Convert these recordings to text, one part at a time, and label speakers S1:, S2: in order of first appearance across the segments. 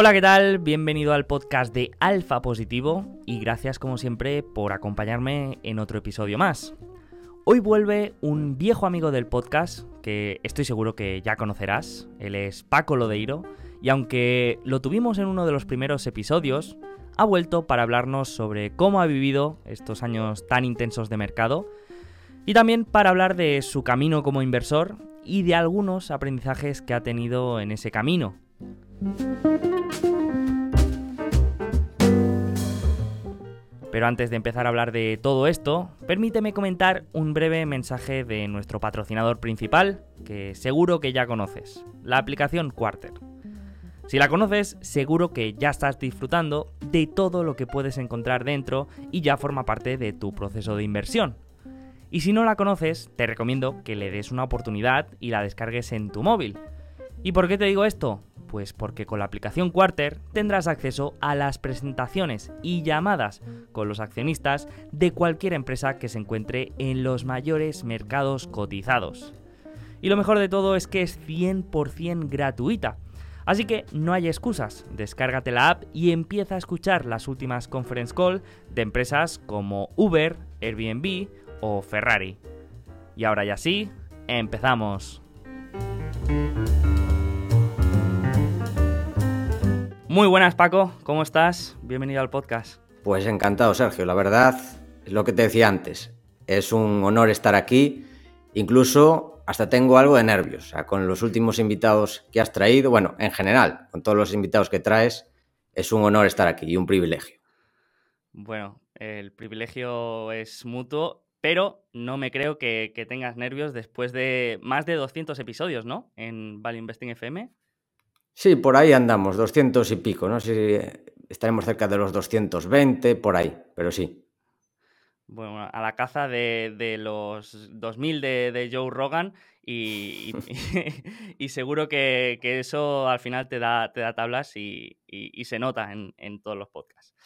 S1: Hola, ¿qué tal? Bienvenido al podcast de Alfa Positivo y gracias como siempre por acompañarme en otro episodio más. Hoy vuelve un viejo amigo del podcast que estoy seguro que ya conocerás. Él es Paco Lodeiro y aunque lo tuvimos en uno de los primeros episodios, ha vuelto para hablarnos sobre cómo ha vivido estos años tan intensos de mercado y también para hablar de su camino como inversor y de algunos aprendizajes que ha tenido en ese camino. Pero antes de empezar a hablar de todo esto, permíteme comentar un breve mensaje de nuestro patrocinador principal, que seguro que ya conoces, la aplicación Quarter. Si la conoces, seguro que ya estás disfrutando de todo lo que puedes encontrar dentro y ya forma parte de tu proceso de inversión. Y si no la conoces, te recomiendo que le des una oportunidad y la descargues en tu móvil. ¿Y por qué te digo esto? Pues porque con la aplicación Quarter tendrás acceso a las presentaciones y llamadas con los accionistas de cualquier empresa que se encuentre en los mayores mercados cotizados. Y lo mejor de todo es que es 100% gratuita. Así que no hay excusas, descárgate la app y empieza a escuchar las últimas conference call de empresas como Uber, Airbnb o Ferrari. Y ahora ya sí, empezamos. Muy buenas, Paco. ¿Cómo estás? Bienvenido al podcast.
S2: Pues encantado, Sergio. La verdad, es lo que te decía antes. Es un honor estar aquí. Incluso hasta tengo algo de nervios. O sea, con los últimos invitados que has traído, bueno, en general, con todos los invitados que traes, es un honor estar aquí y un privilegio.
S1: Bueno, el privilegio es mutuo, pero no me creo que, que tengas nervios después de más de 200 episodios, ¿no? En Value Investing FM.
S2: Sí, por ahí andamos, 200 y pico, no sé si estaremos cerca de los 220, por ahí, pero sí.
S1: Bueno, a la caza de, los 2000 de, Joe Rogan y, y, seguro que, eso al final te da, te da tablas y, se nota en, todos los podcasts.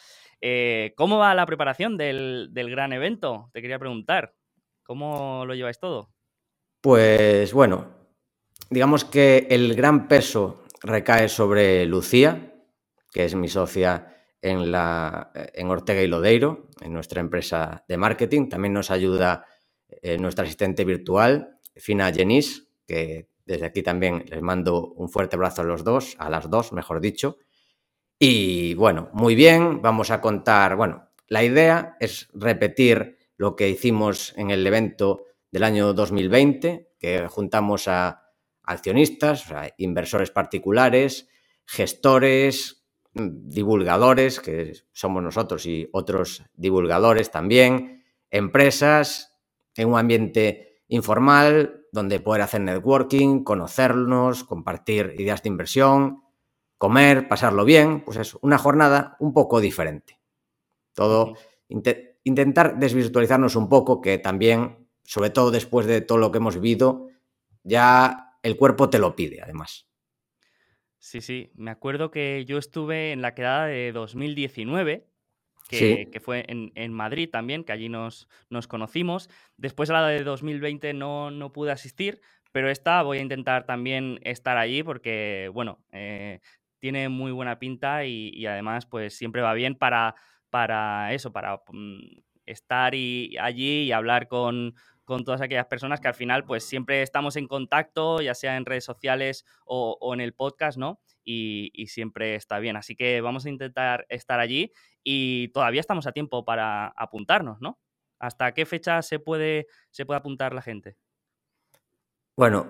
S1: Eh, ¿Cómo va la preparación del, del gran evento? Te quería preguntar. ¿Cómo lo lleváis todo?
S2: Pues bueno, digamos que el gran peso recae sobre Lucía, que es mi socia en, la, en Ortega y Lodeiro, en nuestra empresa de marketing. También nos ayuda eh, nuestra asistente virtual, Fina Jenis, que desde aquí también les mando un fuerte abrazo a los dos, a las dos, mejor dicho. Y bueno, muy bien, vamos a contar, bueno, la idea es repetir lo que hicimos en el evento del año 2020, que juntamos a accionistas, inversores particulares, gestores, mm, divulgadores, que somos nosotros y otros divulgadores también, empresas, en un ambiente informal donde poder hacer networking, conocernos, compartir ideas de inversión, comer, pasarlo bien, pues es una jornada un poco diferente. Todo, intentar desvirtualizarnos un poco, que también, sobre todo después de todo lo que hemos vivido, ya el cuerpo te lo pide, además.
S1: Sí, sí. Me acuerdo que yo estuve en la quedada de 2019, que, que fue en, Madrid también, que allí nos, nos conocimos. Después a la de 2020 no, no pude asistir, pero esta voy a intentar también estar allí porque, bueno, eh, tiene muy buena pinta y, además pues siempre va bien para, para eso, para mm, estar y, allí y hablar con, con todas aquellas personas que al final pues siempre estamos en contacto, ya sea en redes sociales o, en el podcast, ¿no? Y, siempre está bien. Así que vamos a intentar estar allí y todavía estamos a tiempo para apuntarnos, ¿no? ¿Hasta qué fecha se puede, se puede apuntar la gente?
S2: Bueno,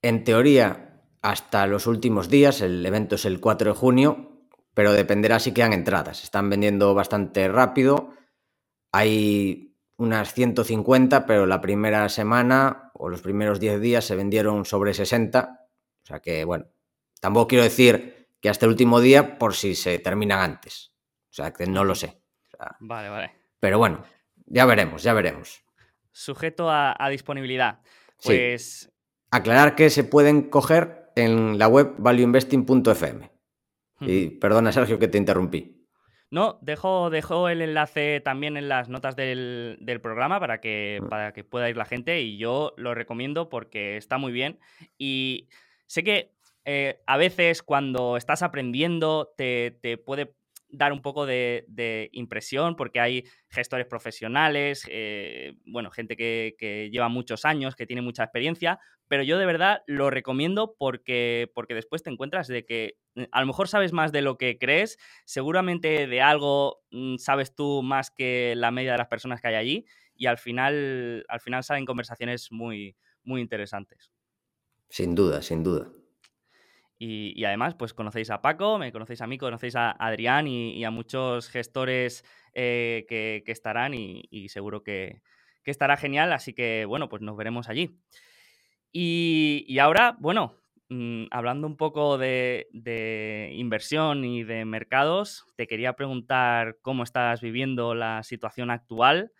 S2: en teoría hasta los últimos días, el evento es el 4 de junio, pero dependerá si quedan entradas. Están vendiendo bastante rápido. Hay unas 150, pero la primera semana o los primeros 10 días se vendieron sobre 60. O sea que, bueno, tampoco quiero decir que hasta el último día por si se terminan antes. O sea que no lo sé.
S1: vale, vale.
S2: Pero bueno, ya veremos, ya veremos.
S1: Sujeto a, disponibilidad. Pues.
S2: Aclarar que se pueden coger en la web valueinvesting.fm. Y perdona, Sergio, que te interrumpí.
S1: No, dejo, dejo el enlace también en las notas del, programa para que, mm. para que pueda ir la gente y yo lo recomiendo porque está muy bien. Y sé que eh, a veces cuando estás aprendiendo te, puede dar un poco de, impresión porque hay gestores profesionales, eh, bueno, gente que, que, lleva muchos años, que tiene mucha experiencia, pero yo de verdad lo recomiendo porque, porque después te encuentras de que mm, a lo mejor sabes más de lo que crees, seguramente de algo mm, sabes tú más que la media de las personas que hay allí y al final, al final salen conversaciones muy, muy interesantes.
S2: Sin duda, sin duda.
S1: Y, además, pues conocéis a Paco, me conocéis a mí, conocéis a Adrián y, a muchos gestores eh, que, estarán y, seguro que, que estará genial. Así que, bueno, pues nos veremos allí. Y, ahora, bueno, mm, hablando un poco de, inversión y de mercados, te quería preguntar cómo estás viviendo la situación actual.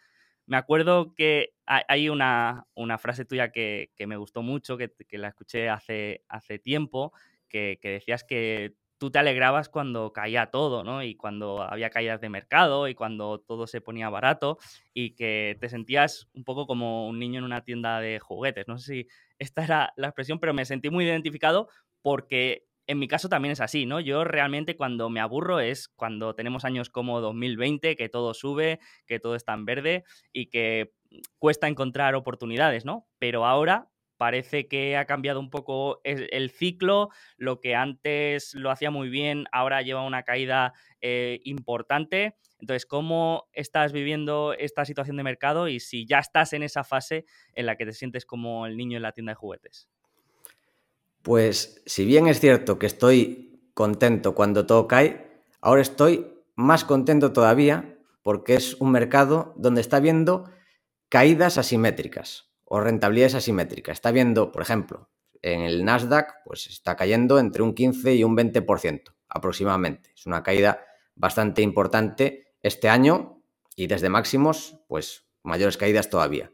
S1: Me acuerdo que hay una, frase tuya que, me gustó mucho, que, la escuché hace, hace tiempo, que, decías que tú te alegrabas cuando caía todo, ¿no? Y cuando había caídas de mercado y cuando todo se ponía barato y que te sentías un poco como un niño en una tienda de juguetes. No sé si esta era la expresión, pero me sentí muy identificado porque en mi caso también es así, ¿no? Yo realmente cuando me aburro es cuando tenemos años como 2020, que todo sube, que todo está en verde y que cuesta encontrar oportunidades, ¿no? Pero ahora parece que ha cambiado un poco el, ciclo, lo que antes lo hacía muy bien, ahora lleva una caída eh, importante. Entonces, ¿cómo estás viviendo esta situación de mercado y si ya estás en esa fase en la que te sientes como el niño en la tienda de juguetes?
S2: Pues si bien es cierto que estoy contento cuando todo cae, ahora estoy más contento todavía porque es un mercado donde está viendo caídas asimétricas o rentabilidades asimétricas. Está viendo, por ejemplo, en el Nasdaq, pues está cayendo entre un 15 y un 20% aproximadamente. Es una caída bastante importante este año y desde máximos, pues mayores caídas todavía.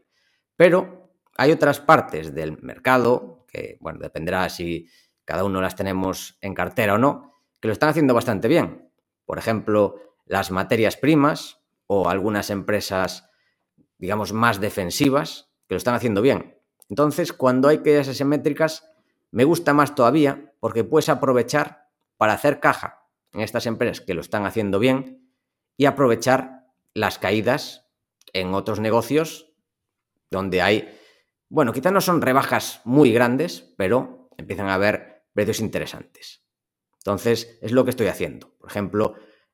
S2: Pero hay otras partes del mercado, que bueno, dependerá si cada uno las tenemos en cartera o no, que lo están haciendo bastante bien. Por ejemplo, las materias primas o algunas empresas, digamos, más defensivas, que lo están haciendo bien. Entonces, cuando hay caídas asimétricas, me gusta más todavía porque puedes aprovechar para hacer caja en estas empresas que lo están haciendo bien y aprovechar las caídas en otros negocios donde hay, bueno, quizás no son rebajas muy grandes, pero empiezan a haber precios interesantes. Entonces, es lo que estoy haciendo. Por ejemplo,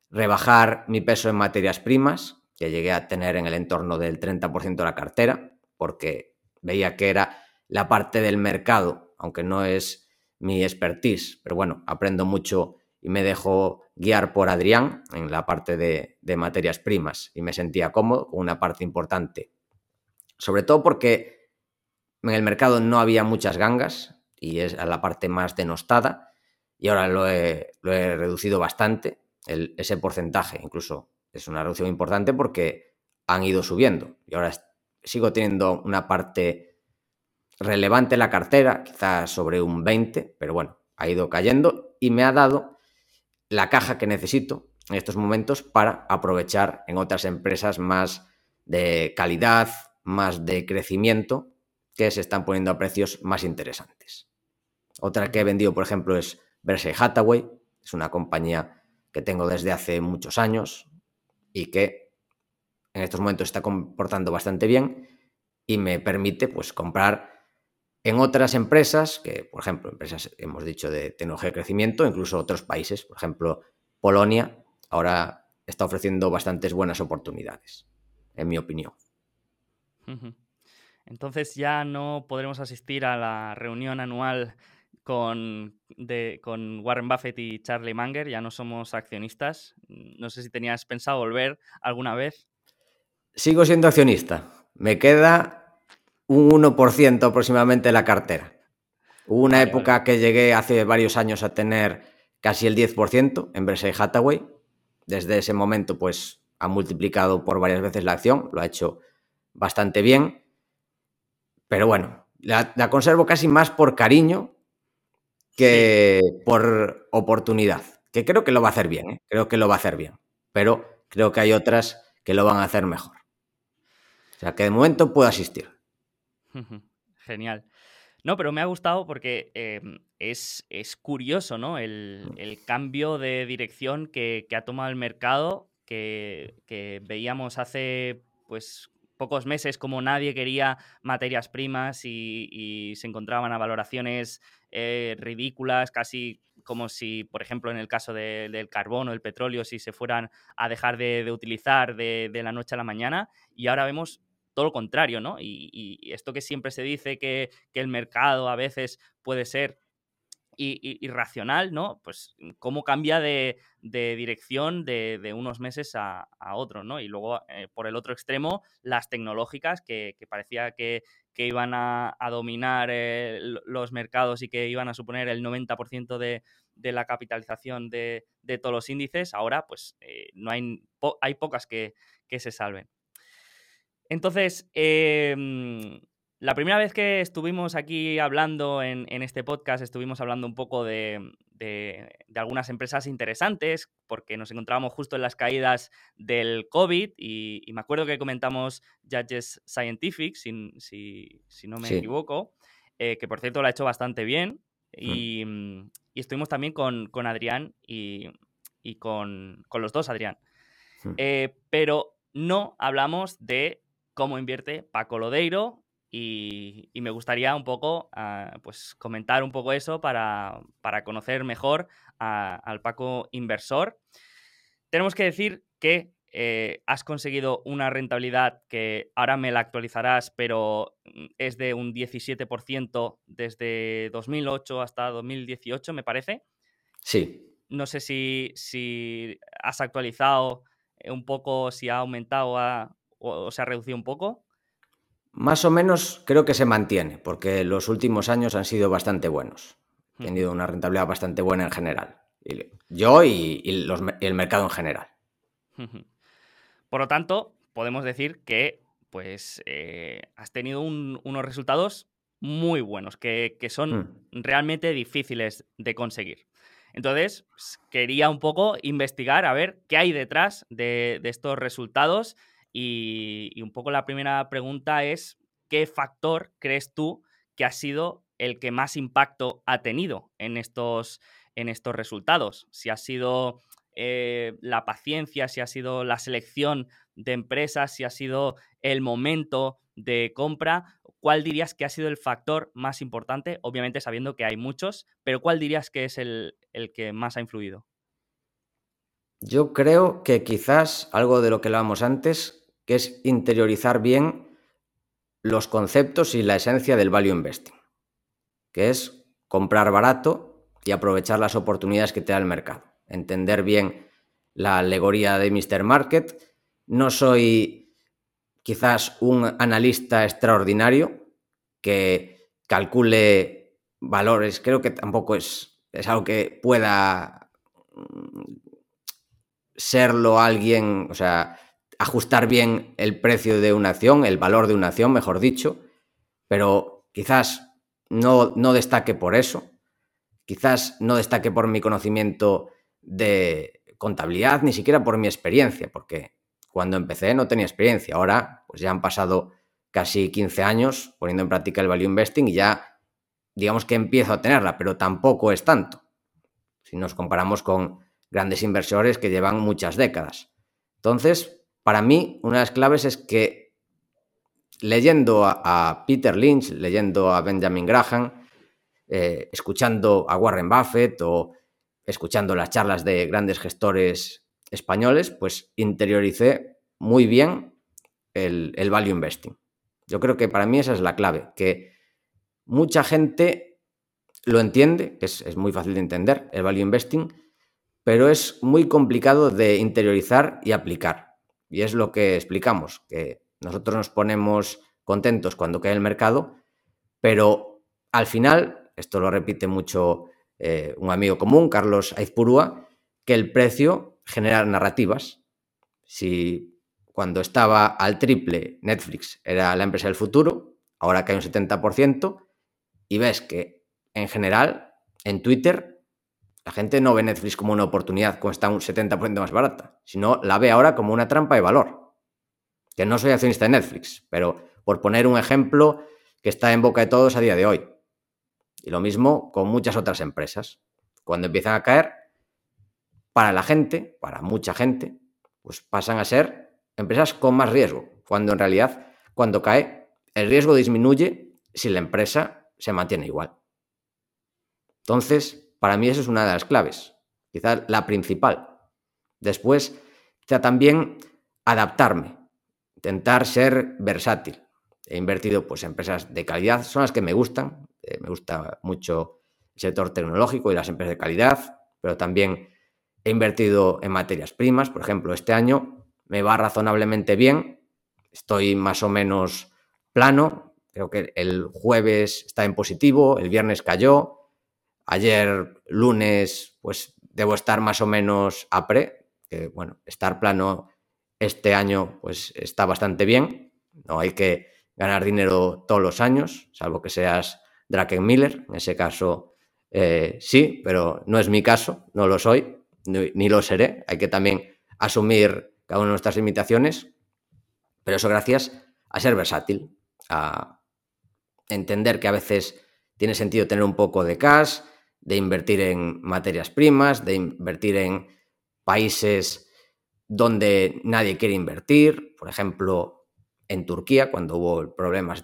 S2: rebajar mi peso en materias primas, que llegué a tener en el entorno del 30% de la cartera, porque veía que era la parte del mercado, aunque no es mi expertise, pero bueno, aprendo mucho y me dejo guiar por Adrián en la parte de, materias primas y me sentía cómodo con una parte importante. Sobre todo porque en el mercado no había muchas gangas y es la parte más denostada y ahora lo he, reducido bastante, ese porcentaje incluso es una reducción importante porque han ido subiendo y ahora sigo teniendo una parte relevante en la cartera, quizás sobre un 20, pero bueno, ha ido cayendo y me ha dado la caja que necesito en estos momentos para aprovechar en otras empresas más de calidad, más de crecimiento, que se están poniendo a precios más interesantes. Otra que he vendido, por ejemplo, es Berkshire Hathaway, es una compañía que tengo desde hace muchos años y que en estos momentos está comportando bastante bien y me permite pues comprar en otras empresas, que por ejemplo, empresas hemos dicho de tecnología de crecimiento, incluso otros países, por ejemplo, Polonia ahora está ofreciendo bastantes buenas oportunidades, en mi opinión.
S1: Entonces ya no podremos asistir a la reunión anual con, con Warren Buffett y Charlie Munger, ya no somos accionistas. No sé si tenías pensado volver alguna vez
S2: sigo siendo accionista. Me queda un 1% aproximadamente de la cartera. Hubo una época que llegué hace varios años a tener casi el 10% en Berkshire Hathaway. Desde ese momento, pues, ha multiplicado por varias veces la acción. Lo ha hecho bastante bien. Pero bueno, la, conservo casi más por cariño que por oportunidad. Que creo que lo va a hacer bien, ¿eh? creo que lo va a hacer bien. Pero creo que hay otras que lo van a hacer mejor. O sea, que de momento puedo asistir.
S1: Genial. No, pero me ha gustado porque em, es, es, curioso, ¿no? El, el, cambio de dirección que, ha tomado el mercado, que, que, veíamos hace pues pocos meses como nadie quería materias primas y, y se encontraban a valoraciones eh, ridículas, casi como si, por ejemplo, en el caso de, del carbón o el petróleo, si se fueran a dejar de, utilizar de, la noche a la mañana. Y ahora vemos todo lo contrario, ¿no? Y, esto que siempre se dice que, el mercado a veces puede ser irracional, ¿no? Pues cómo cambia de, dirección de, unos meses a, otros, ¿no? Y luego, eh, por el otro extremo, las tecnológicas, que, parecía que, iban a, dominar eh, los mercados y que iban a suponer el 90% de, de, la capitalización de, todos los índices, ahora pues eh, no hay, po hay pocas que, se salven. Entonces, eh, la primera vez que estuvimos aquí hablando en, en este podcast, estuvimos hablando un poco de, de, de, algunas empresas interesantes, porque nos encontrábamos justo en las caídas del COVID y, y me acuerdo que comentamos Judges Scientific, si, si, si no me sí. equivoco, eh, que por cierto lo ha hecho bastante bien. Y, mm. y estuvimos también con, con Adrián y, y con, con, los dos, Adrián. Mm. Eh, pero no hablamos de cómo invierte Paco Lodeiro y, y me gustaría un poco uh, pues comentar un poco eso para, para conocer mejor a, al Paco inversor. Tenemos que decir que eh, has conseguido una rentabilidad que ahora me la actualizarás, pero mm, es de un 17% desde 2008 hasta 2018, me parece.
S2: Sí.
S1: No sé si, si has actualizado un poco, si ha aumentado a, o, o se ha reducido un poco.
S2: Más o menos creo que se mantiene, porque los últimos años han sido bastante buenos. He tenido una rentabilidad bastante buena en general. Yo y, y, los, y el mercado en general.
S1: Por lo tanto, podemos decir que pues, eh, has tenido un, unos resultados muy buenos, que, que son mm. realmente difíciles de conseguir. Entonces, pues, quería un poco investigar a ver qué hay detrás de, de estos resultados y, un poco la primera pregunta es, ¿qué factor crees tú que ha sido el que más impacto ha tenido en estos, en estos resultados? Si ha sido eh, la paciencia, si ha sido la selección de empresas, si ha sido el momento de compra, ¿cuál dirías que ha sido el factor más importante? Obviamente sabiendo que hay muchos, pero ¿cuál dirías que es el, el que más ha influido?
S2: Yo creo que quizás algo de lo que hablábamos antes, que es interiorizar bien los conceptos y la esencia del value investing, que es comprar barato y aprovechar las oportunidades que te da el mercado, entender bien la alegoría de Mr. Market. No soy quizás un analista extraordinario que calcule valores, creo que tampoco es, es algo que pueda mm, serlo alguien, o sea, ajustar bien el precio de una acción, el valor de una acción, mejor dicho, pero quizás no, no destaque por eso, quizás no destaque por mi conocimiento de contabilidad, ni siquiera por mi experiencia, porque cuando empecé no tenía experiencia, ahora pues ya han pasado casi 15 años poniendo en práctica el value investing y ya digamos que empiezo a tenerla, pero tampoco es tanto. Si nos comparamos con grandes inversores que llevan muchas décadas. Entonces, para mí, una de las claves es que leyendo a, Peter Lynch, leyendo a Benjamin Graham, eh, escuchando a Warren Buffett o escuchando las charlas de grandes gestores españoles, pues interioricé muy bien el, el value investing. Yo creo que para mí esa es la clave, que mucha gente lo entiende, es, es, muy fácil de entender, el value investing, pero es muy complicado de interiorizar y aplicar. Y es lo que explicamos, que nosotros nos ponemos contentos cuando cae el mercado, pero al final, esto lo repite mucho eh, un amigo común, Carlos Aizpurúa, que el precio genera narrativas. Si cuando estaba al triple Netflix era la empresa del futuro, ahora cae un 70%, y ves que en general en Twitter la gente no ve Netflix como una oportunidad cuando está un 70% más barata, sino la ve ahora como una trampa de valor. Que no soy accionista de Netflix, pero por poner un ejemplo que está en boca de todos a día de hoy. Y lo mismo con muchas otras empresas. Cuando empiezan a caer, para la gente, para mucha gente, pues pasan a ser empresas con más riesgo, cuando en realidad cuando cae el riesgo disminuye si la empresa se mantiene igual. Entonces, para mí eso es una de las claves, quizás la principal. Después, quizá también adaptarme, intentar ser versátil. He invertido pues, en empresas de calidad, son las que me gustan. Eh, me gusta mucho el sector tecnológico y las empresas de calidad, pero también he invertido en materias primas. Por ejemplo, este año me va razonablemente bien. Estoy más o menos plano. Creo que el jueves está en positivo, el viernes cayó. Ayer, lunes, pues debo estar más o menos a pre. Bueno, estar plano este año pues está bastante bien. No hay que ganar dinero todos los años, salvo que seas Miller. En ese caso, eh, sí, pero no es mi caso, no lo soy, ni, lo seré. Hay que también asumir cada una de nuestras limitaciones, pero eso gracias a ser versátil, a entender que a veces tiene sentido tener un poco de cash, de invertir en materias primas, de invertir en países donde nadie quiere invertir, por ejemplo, en Turquía, cuando hubo problemas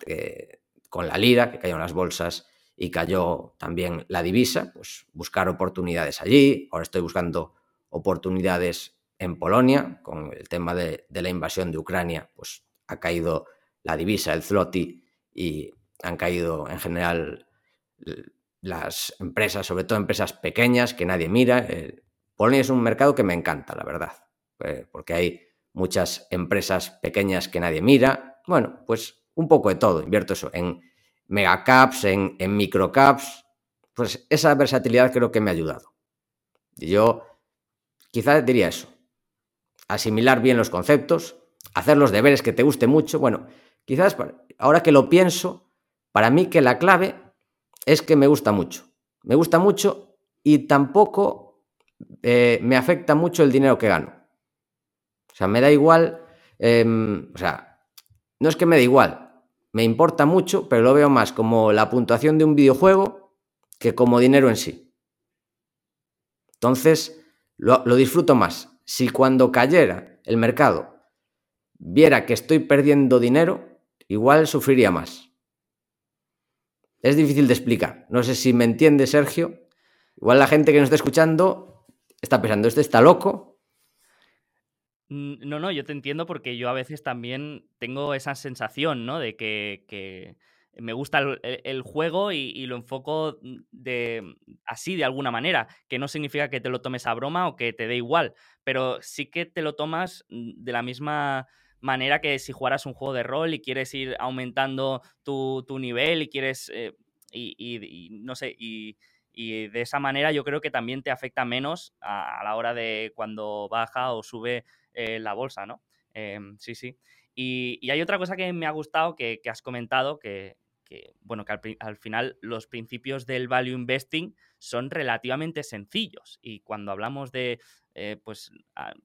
S2: con la lira, que cayeron las bolsas y cayó también la divisa, pues buscar oportunidades allí. Ahora estoy buscando oportunidades en Polonia, con el tema de, la invasión de Ucrania, pues ha caído la divisa, el zloty, y han caído en general las empresas, sobre todo empresas pequeñas que nadie mira. Eh, Polonia es un mercado que me encanta, la verdad, eh, porque hay muchas empresas pequeñas que nadie mira. Bueno, pues un poco de todo. Invierto eso en megacaps, en, microcaps. Pues esa versatilidad creo que me ha ayudado. Y yo quizás diría eso. Asimilar bien los conceptos, hacer los deberes que te guste mucho. Bueno, quizás ahora que lo pienso, para mí que la clave es que me gusta mucho. Me gusta mucho y tampoco eh, me afecta mucho el dinero que gano. O sea, me da igual, em, o sea, no es que me da igual, me importa mucho, pero lo veo más como la puntuación de un videojuego que como dinero en sí. Entonces, lo, lo disfruto más. Si cuando cayera el mercado viera que estoy perdiendo dinero, igual sufriría más. Es difícil de explicar. No sé si me entiende Sergio. Igual la gente que nos está escuchando está pensando, este está loco,
S1: no, no, yo te entiendo porque yo a veces también tengo esa sensación, ¿no? De que, me gusta el, juego y, lo enfoco de así de alguna manera, que no significa que te lo tomes a broma o que te dé igual, pero sí que te lo tomas de la misma manera que si jugaras un juego de rol y quieres ir aumentando tu, nivel y quieres, eh, y, no sé, y, de esa manera yo creo que también te afecta menos a la hora de cuando baja o sube eh, la bolsa, ¿no? Em, sí, sí. Y, hay otra cosa que me ha gustado que, has comentado, que, bueno, que al, final los principios del value investing son relativamente sencillos. Y cuando hablamos de, eh, pues,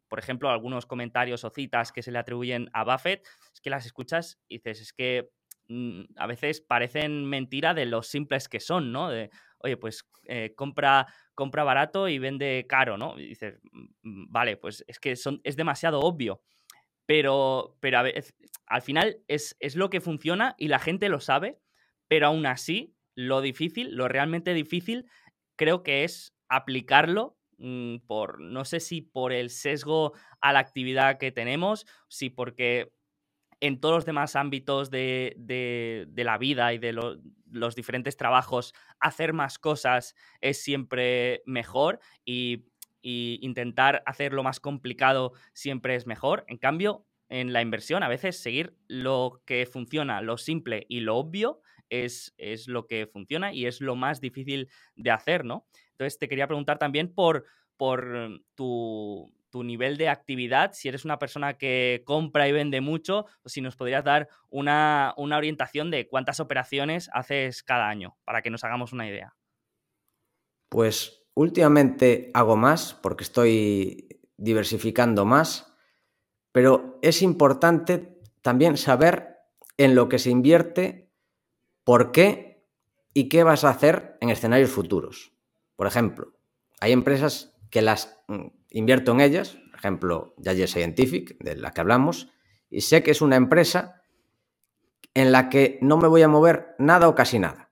S1: por ejemplo, algunos comentarios o citas que se le atribuyen a Buffett, es que las escuchas y dices, es que mm, a veces parecen mentira de lo simples que son, ¿no? Oye, pues eh, compra compra barato y vende caro, ¿no? Y dices, mm, vale, pues es que son, es demasiado obvio. Pero, pero a veces, al final es, es lo que funciona y la gente lo sabe, pero aún así, lo difícil, lo realmente difícil, creo que es aplicarlo mm, por, no sé si por el sesgo a la actividad que tenemos, si porque en todos los demás ámbitos de, la vida y de los diferentes trabajos, hacer más cosas es siempre mejor y, intentar hacerlo más complicado siempre es mejor. En cambio, en la inversión, a veces seguir lo que funciona, lo simple y lo obvio es, es lo que funciona y es lo más difícil de hacer, ¿no? Entonces, te quería preguntar también por, por tu tu nivel de actividad, si eres una persona que compra y vende mucho, o si nos podrías dar una, orientación de cuántas operaciones haces cada año, para que nos hagamos una idea.
S2: Pues últimamente hago más porque estoy diversificando más, pero es importante también saber en lo que se invierte, por qué ¿y qué vas a hacer en escenarios futuros? Por ejemplo, hay empresas que las mm, invierto en ellas, por ejemplo, Yale Scientific, de la que hablamos, y sé que es una empresa en la que no me voy a mover nada o casi nada.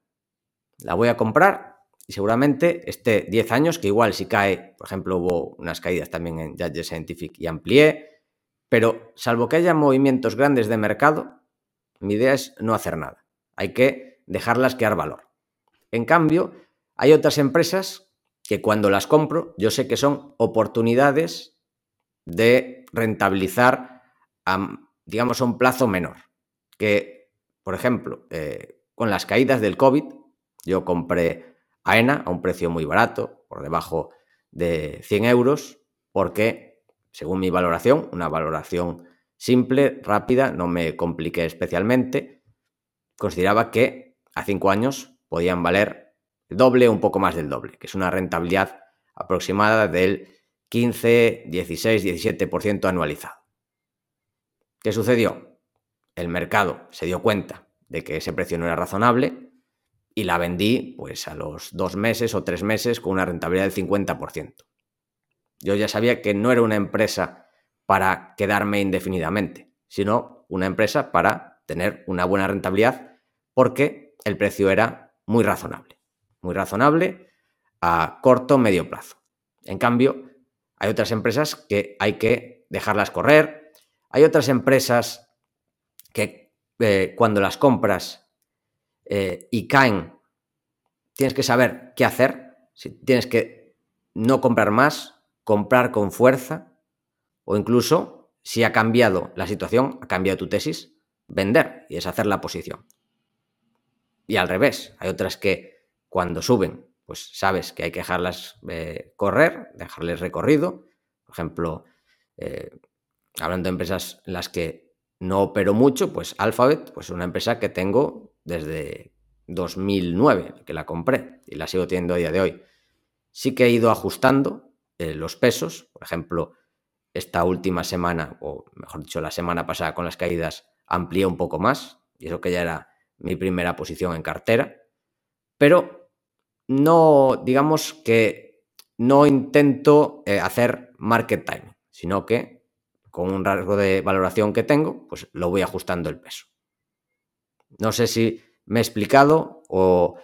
S2: La voy a comprar y seguramente esté 10 años, que igual si cae, por ejemplo, hubo unas caídas también en Yale Scientific y amplié, pero salvo que haya movimientos grandes de mercado, mi idea es no hacer nada. Hay que dejarlas crear valor. En cambio, hay otras empresas que cuando las compro, yo sé que son oportunidades de rentabilizar, a, digamos, a un plazo menor. Que, por ejemplo, eh, con las caídas del COVID, yo compré AENA a un precio muy barato, por debajo de 100 euros, porque, según mi valoración, una valoración simple, rápida, no me compliqué especialmente, consideraba que a cinco años podían valer doble o un poco más del doble, que es una rentabilidad aproximada del 15, 16, 17% anualizado. ¿Qué sucedió? El mercado se dio cuenta de que ese precio no era razonable y la vendí pues a los dos meses o tres meses con una rentabilidad del 50%. Yo ya sabía que no era una empresa para quedarme indefinidamente, sino una empresa para tener una buena rentabilidad porque el precio era muy razonable, muy razonable a corto medio plazo. En cambio, hay otras empresas que hay que dejarlas correr, hay otras empresas que eh, cuando las compras eh, y caen, tienes que saber qué hacer, si tienes que no comprar más, comprar con fuerza o incluso, si ha cambiado la situación, ha cambiado tu tesis, vender y deshacer la posición. Y al revés, hay otras que cuando suben, pues sabes que hay que dejarlas eh, correr, dejarles recorrido. Por ejemplo, eh, hablando de empresas en las que no opero mucho, pues Alphabet, pues una empresa que tengo desde 2009, que la compré y la sigo teniendo a día de hoy. Sí que he ido ajustando eh, los pesos, por ejemplo, esta última semana, o mejor dicho, la semana pasada con las caídas, amplié un poco más, y eso que ya era mi primera posición en cartera, pero no, digamos que no intento eh, hacer market time, sino que con un rasgo de valoración que tengo, pues lo voy ajustando el peso. No sé si me he explicado o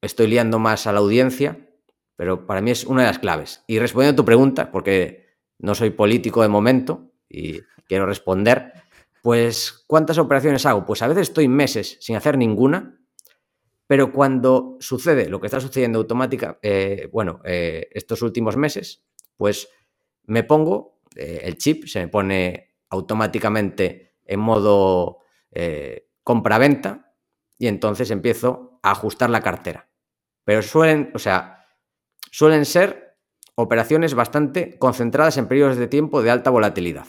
S2: estoy liando más a la audiencia, pero para mí es una de las claves. Y respondiendo a tu pregunta, porque no soy político de momento y quiero responder, pues ¿cuántas operaciones hago? Pues a veces estoy meses sin hacer ninguna, pero cuando sucede lo que está sucediendo automática, eh, bueno, eh, estos últimos meses, pues me pongo, eh, el chip se me pone automáticamente en modo compra-venta y entonces empiezo a ajustar la cartera. Pero suelen, o sea, suelen ser operaciones bastante concentradas en periodos de tiempo de alta volatilidad.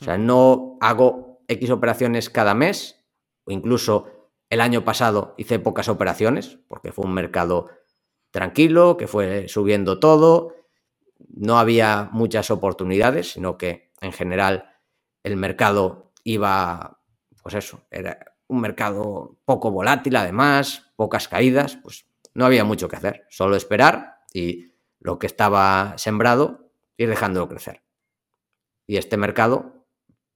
S2: O sea, no hago X operaciones cada mes, o incluso el año pasado hice pocas operaciones, porque fue un mercado tranquilo, que fue subiendo todo, no había muchas oportunidades, sino que en general el mercado iba, pues eso, era un mercado poco volátil además, pocas caídas, pues no había mucho que hacer, solo esperar y lo que estaba sembrado, ir dejándolo crecer. Y este mercado,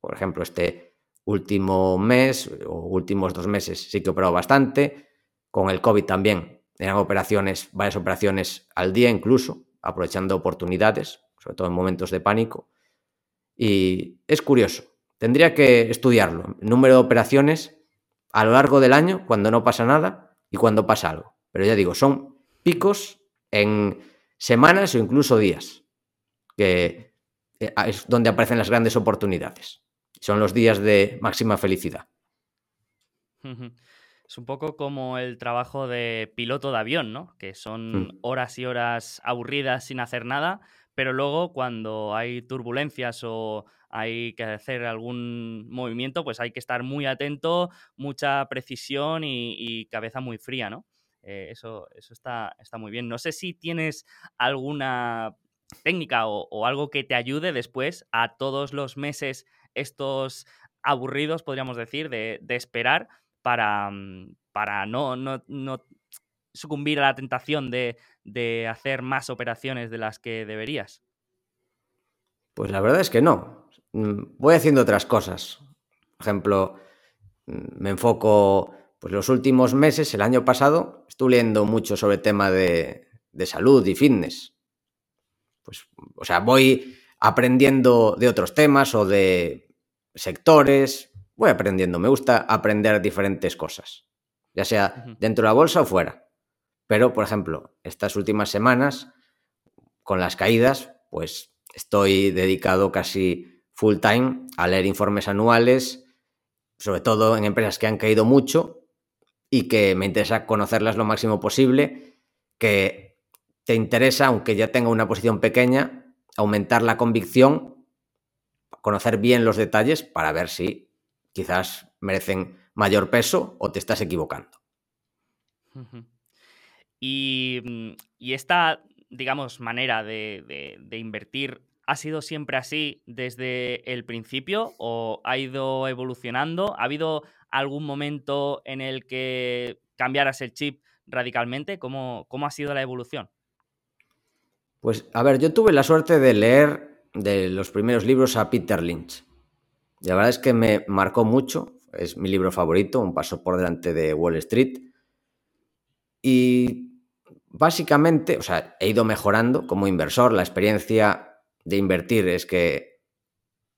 S2: por ejemplo, este último mes o últimos dos meses sí que he operado bastante. Con el COVID también eran operaciones, varias operaciones al día incluso, aprovechando oportunidades, sobre todo en momentos de pánico. Y es curioso, tendría que estudiarlo. Número de operaciones a lo largo del año, cuando no pasa nada y cuando pasa algo. Pero ya digo, son picos en semanas o incluso días, que eh, es donde aparecen las grandes oportunidades. Son los días de máxima felicidad.
S1: Es un poco como el trabajo de piloto de avión, ¿no? Que son mm. horas y horas aburridas sin hacer nada, pero luego cuando hay turbulencias o hay que hacer algún movimiento, pues hay que estar muy atento, mucha precisión y cabeza muy fría, ¿no? Eh, eso eso está, está muy bien. No sé si tienes alguna técnica o, algo que te ayude después a todos los meses estos aburridos, podríamos decir, de, esperar para, mm, para no, no, no sucumbir a la tentación de, de hacer más operaciones de las que deberías?
S2: Pues la verdad es que no. Mm, voy haciendo otras cosas. Por ejemplo, mm, me enfoco, pues los últimos meses, el año pasado, estuve leyendo mucho sobre el tema de, de salud y fitness. Pues, o sea, voy aprendiendo de otros temas o de sectores, voy aprendiendo. Me gusta aprender diferentes cosas, ya sea dentro de la bolsa o fuera. Pero, por ejemplo, estas últimas semanas, con las caídas, pues estoy dedicado casi full time a leer informes anuales, sobre todo en empresas que han caído mucho y que me interesa conocerlas lo máximo posible, que te interesa, aunque ya tenga una posición pequeña, aumentar la convicción, conocer bien los detalles para ver si quizás merecen mayor peso o te estás equivocando.
S1: Y, esta, digamos, manera de, invertir ¿Ha sido siempre así desde el principio o ha ido evolucionando? ¿Ha habido algún momento en el que cambiaras el chip radicalmente? ¿Cómo, cómo ha sido la evolución?
S2: Pues a ver, yo tuve la suerte de leer de los primeros libros a Peter Lynch. La verdad es que me marcó mucho, es mi libro favorito, Un paso por delante de Wall Street. Y básicamente, o sea, he ido mejorando como inversor, la experiencia de invertir es que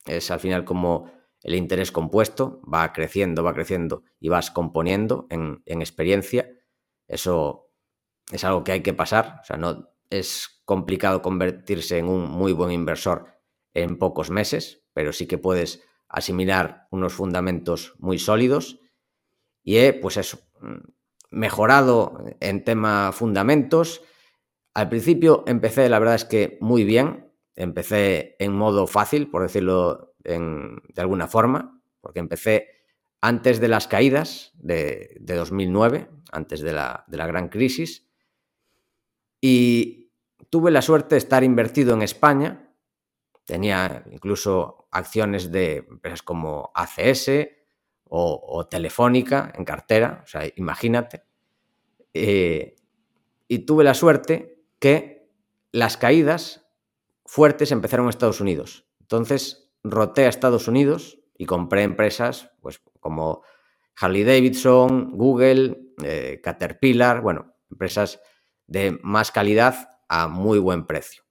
S2: es al final como el interés compuesto, va creciendo, va creciendo y vas componiendo en, en experiencia. Eso es algo que hay que pasar, o sea, no, es complicado convertirse en un muy buen inversor en pocos meses, pero sí que puedes asimilar unos fundamentos muy sólidos. Y he, pues eso, mm, mejorado en tema fundamentos. Al principio empecé, la verdad es que muy bien. Empecé en modo fácil, por decirlo de alguna forma, porque empecé antes de las caídas de, 2009, antes de la, de la gran crisis. Y tuve la suerte de estar invertido en España. Tenía incluso acciones de empresas como ACS o, Telefónica en cartera, o sea, imagínate. Eh, y tuve la suerte que las caídas fuertes empezaron en Estados Unidos. Entonces roté a Estados Unidos y compré empresas pues, como Harley Davidson, Google, eh, Caterpillar, bueno, empresas de más calidad a muy buen precio.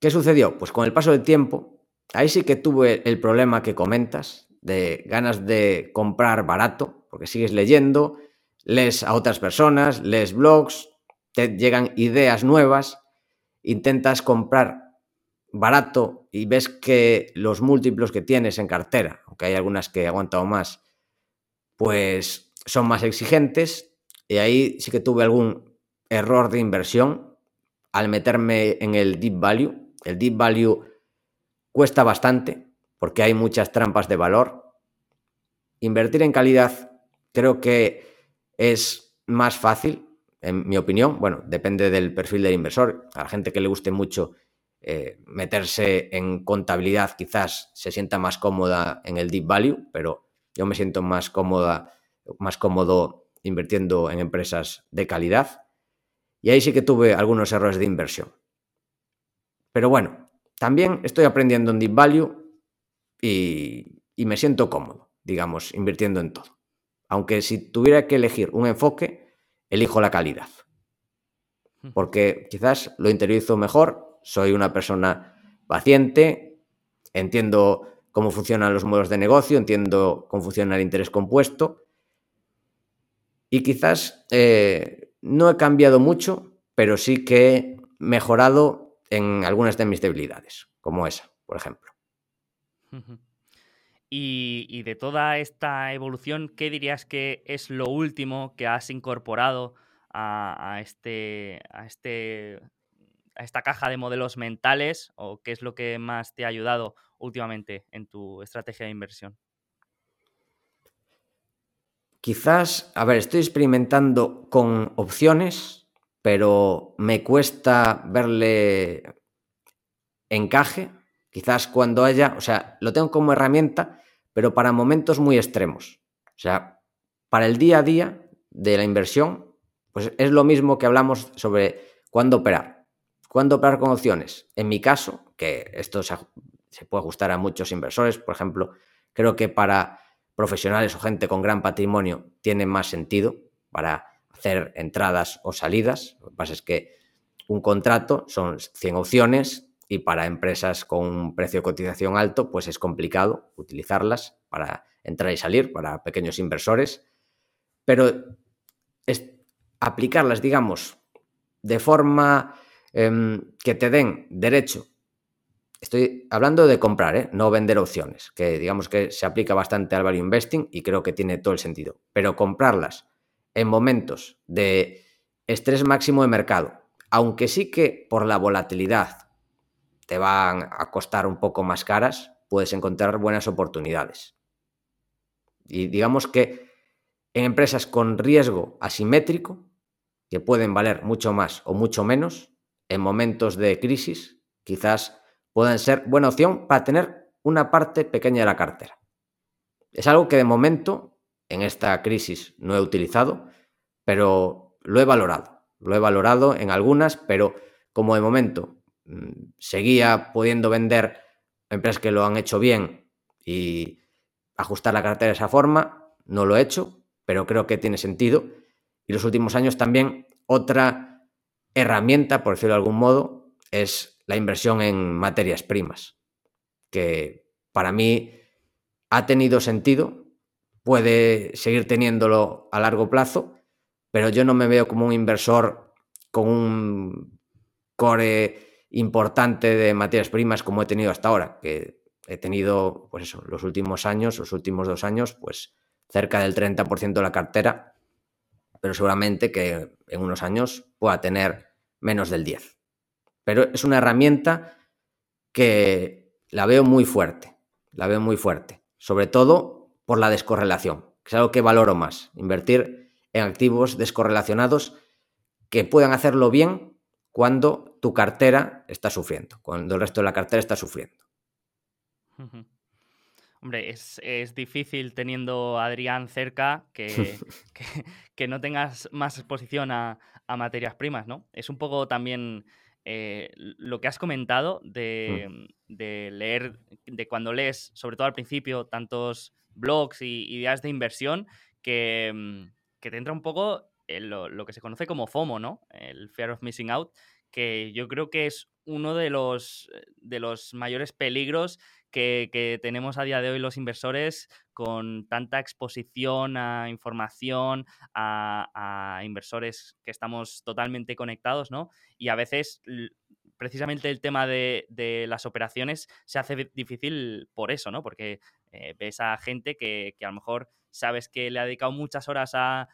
S2: ¿Qué sucedió? Pues con el paso del tiempo, ahí sí que tuve el problema que comentas, de ganas de comprar barato, porque sigues leyendo, lees a otras personas, lees blogs, te llegan ideas nuevas, intentas comprar barato y ves que los múltiplos que tienes en cartera, aunque hay algunas que he aguantado más, pues son más exigentes y ahí sí que tuve algún error de inversión al meterme en el deep value. El deep value cuesta bastante porque hay muchas trampas de valor. Invertir en calidad creo que es más fácil, en mi opinión. Bueno, depende del perfil del inversor. A la gente que le guste mucho eh, meterse en contabilidad quizás se sienta más cómoda en el deep value, pero yo me siento más cómoda, más cómodo invirtiendo en empresas de calidad. Y ahí sí que tuve algunos errores de inversión. Pero bueno, también estoy aprendiendo en Deep Value y, me siento cómodo, digamos, invirtiendo en todo. Aunque si tuviera que elegir un enfoque, elijo la calidad. Porque quizás lo interiorizo mejor, soy una persona paciente, entiendo cómo funcionan los modelos de negocio, entiendo cómo funciona el interés compuesto y quizás eh, no he cambiado mucho, pero sí que he mejorado en algunas de mis debilidades, como esa, por ejemplo.
S1: Y, de toda esta evolución, ¿qué dirías que es lo último que has incorporado a, este, a, este, a esta caja de modelos mentales o qué es lo que más te ha ayudado últimamente en tu estrategia de inversión?
S2: Quizás, a ver, estoy experimentando con opciones, pero me cuesta verle encaje. Quizás cuando haya, o sea, lo tengo como herramienta, pero para momentos muy extremos. O sea, para el día a día de la inversión, pues es lo mismo que hablamos sobre cuándo operar. ¿Cuándo operar con opciones? En mi caso, que esto se, se puede ajustar a muchos inversores, por ejemplo, creo que para profesionales o gente con gran patrimonio tiene más sentido para hacer entradas o salidas. Lo que pasa es que un contrato son 100 opciones y para empresas con un precio de cotización alto, pues es complicado utilizarlas para entrar y salir, para pequeños inversores. Pero es aplicarlas, digamos, de forma em, que te den derecho. Estoy hablando de comprar, ¿eh? no vender opciones, que digamos que se aplica bastante al value investing y creo que tiene todo el sentido. Pero comprarlas en momentos de estrés máximo de mercado, aunque sí que por la volatilidad te van a costar un poco más caras, puedes encontrar buenas oportunidades. Y digamos que en empresas con riesgo asimétrico, que pueden valer mucho más o mucho menos, en momentos de crisis, quizás puedan ser buena opción para tener una parte pequeña de la cartera. Es algo que de momento en esta crisis no he utilizado, pero lo he valorado. Lo he valorado en algunas, pero como de momento Mm, seguía pudiendo vender empresas que lo han hecho bien y ajustar la cartera de esa forma. No lo he hecho, pero creo que tiene sentido. Y los últimos años también otra herramienta, por decirlo de algún modo, es la inversión en materias primas, que para mí ha tenido sentido, puede seguir teniéndolo a largo plazo, pero yo no me veo como un inversor con un core importante de materias primas como he tenido hasta ahora, que he tenido, pues eso, los últimos años, los últimos dos años, pues cerca del 30% de la cartera, pero seguramente que en unos años pueda tener menos del 10%. Pero es una herramienta que la veo muy fuerte, la veo muy fuerte, sobre todo por la descorrelación, que es algo que valoro más, invertir en activos descorrelacionados que puedan hacerlo bien cuando tu cartera está sufriendo, cuando el resto de la cartera está sufriendo.
S1: Hombre, es, difícil teniendo a Adrián cerca que, que, no tengas más exposición a, materias primas, ¿no? Es un poco también eh, lo que has comentado mm. de, leer, de cuando lees, sobre todo al principio, tantos blogs y ideas de inversión que, mm, que te entra un poco lo, que se conoce como FOMO, ¿no? El Fear of Missing Out, que yo creo que es uno de los, eh, de los mayores peligros que, tenemos a día de hoy los inversores con tanta exposición a información, a, inversores que estamos totalmente conectados, ¿no? Y a veces precisamente el tema de, las operaciones se hace difícil por eso, ¿no? Porque eh, ves a gente que, que, a lo mejor sabes que le ha dedicado muchas horas a,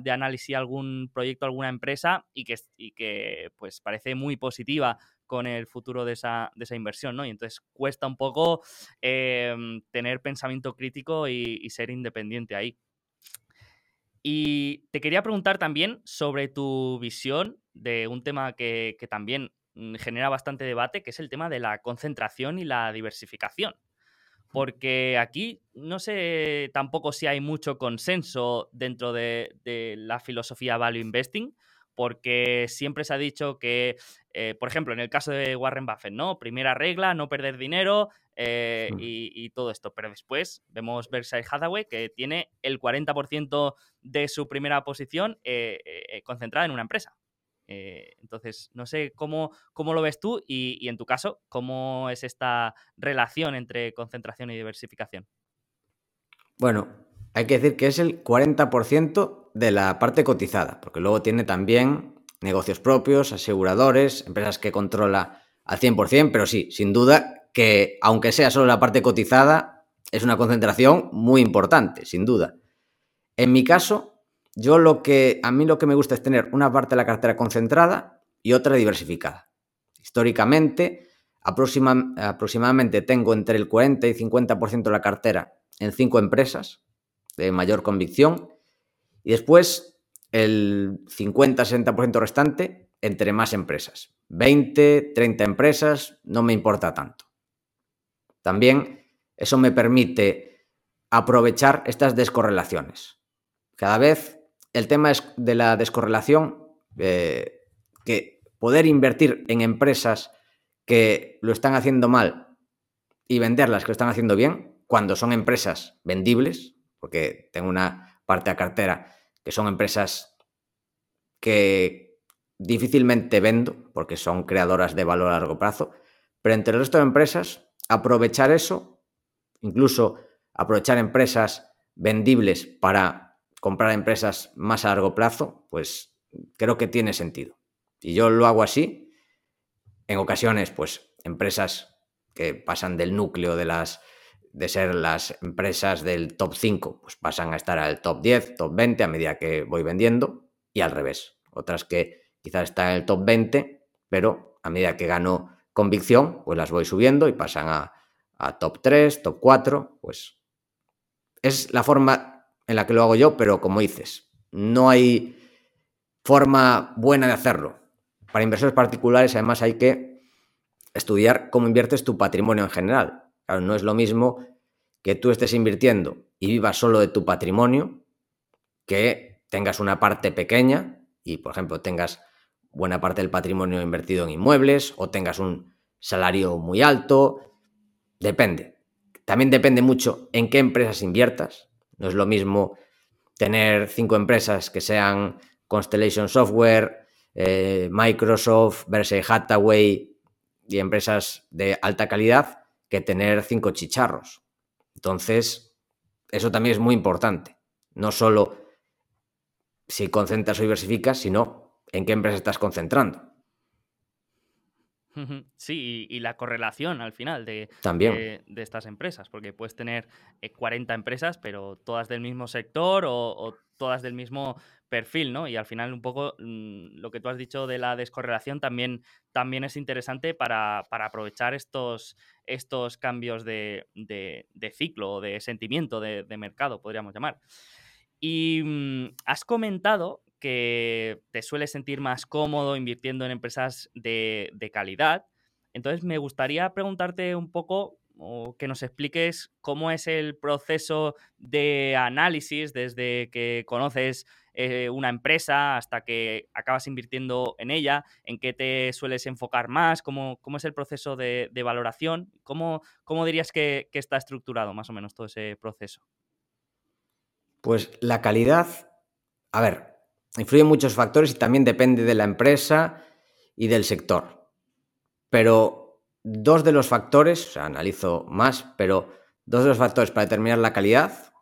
S1: de análisis a algún proyecto, a alguna empresa y que, y que pues parece muy positiva con el futuro de esa, de esa inversión, ¿no? Y entonces cuesta un poco em, tener pensamiento crítico y, ser independiente ahí. Y te quería preguntar también sobre tu visión de un tema que, que también mm, genera bastante debate, que es el tema de la concentración y la diversificación porque aquí no sé tampoco si hay mucho consenso dentro de, la filosofía value investing, porque siempre se ha dicho que, eh, por ejemplo, en el caso de Warren Buffett, ¿no? Primera regla, no perder dinero eh, y, todo esto, pero después vemos Berkshire Hathaway que tiene el 40% de su primera posición eh, concentrada en una empresa. Entonces, no sé cómo, cómo lo ves tú y, en tu caso, cómo es esta relación entre concentración y diversificación.
S2: Bueno, hay que decir que es el 40% de la parte cotizada, porque luego tiene también negocios propios, aseguradores, empresas que controla al 100%, pero sí, sin duda que aunque sea solo la parte cotizada, es una concentración muy importante, sin duda. En mi caso, yo lo que, a mí lo que me gusta es tener una parte de la cartera concentrada y otra diversificada. Históricamente, aproximadamente tengo entre el 40 y 50% de la cartera en cinco empresas de mayor convicción y después el 50-60% restante entre más empresas. 20, 30 empresas, no me importa tanto. También eso me permite aprovechar estas descorrelaciones cada vez el tema es de la descorrelación, eh, que poder invertir en empresas que lo están haciendo mal y venderlas que lo están haciendo bien, cuando son empresas vendibles, porque tengo una parte de cartera que son empresas que difícilmente vendo, porque son creadoras de valor a largo plazo, pero entre el resto de empresas, aprovechar eso, incluso aprovechar empresas vendibles para comprar empresas más a largo plazo, pues creo que tiene sentido. Y yo lo hago así. En ocasiones, pues empresas que pasan del núcleo de las de ser las empresas del top 5, pues pasan a estar al top 10, top 20 a medida que voy vendiendo y al revés. Otras que quizás están en el top 20, pero a medida que gano convicción, pues las voy subiendo y pasan a, a top 3, top 4, pues es la forma en la que lo hago yo, pero como dices, no hay forma buena de hacerlo. Para inversores particulares, además, hay que estudiar cómo inviertes tu patrimonio en general. No es lo mismo que tú estés invirtiendo y vivas solo de tu patrimonio, que tengas una parte pequeña y, por ejemplo, tengas buena parte del patrimonio invertido en inmuebles o tengas un salario muy alto. Depende. También depende mucho en qué empresas inviertas. No es lo mismo tener cinco empresas que sean Constellation Software, eh, Microsoft, Berkshire Hathaway y empresas de alta calidad que tener cinco chicharros. Entonces, eso también es muy importante. No solo si concentras o diversificas, sino en qué empresa estás concentrando.
S1: Sí, y, la correlación al final de,
S2: También.
S1: de, estas empresas, porque puedes tener 40 eh, empresas, pero todas del mismo sector o, todas del mismo perfil, ¿no? Y al final un poco mm, lo que tú has dicho de la descorrelación también, también es interesante para, aprovechar estos, estos cambios de, ciclo o de sentimiento de, mercado, podríamos llamar. Y mm, has comentado que te sueles sentir más cómodo invirtiendo en empresas de, calidad. Entonces, me gustaría preguntarte un poco o que nos expliques cómo es el proceso de análisis desde que conoces eh, una empresa hasta que acabas invirtiendo en ella, en qué te sueles enfocar más, cómo, cómo es el proceso de, valoración, cómo, cómo dirías que, que, está estructurado más o menos todo ese proceso.
S2: Pues la calidad, a ver, influyen muchos factores y también depende de la empresa y del sector. Pero dos de los factores, o sea, analizo más, pero dos de los factores para determinar la calidad,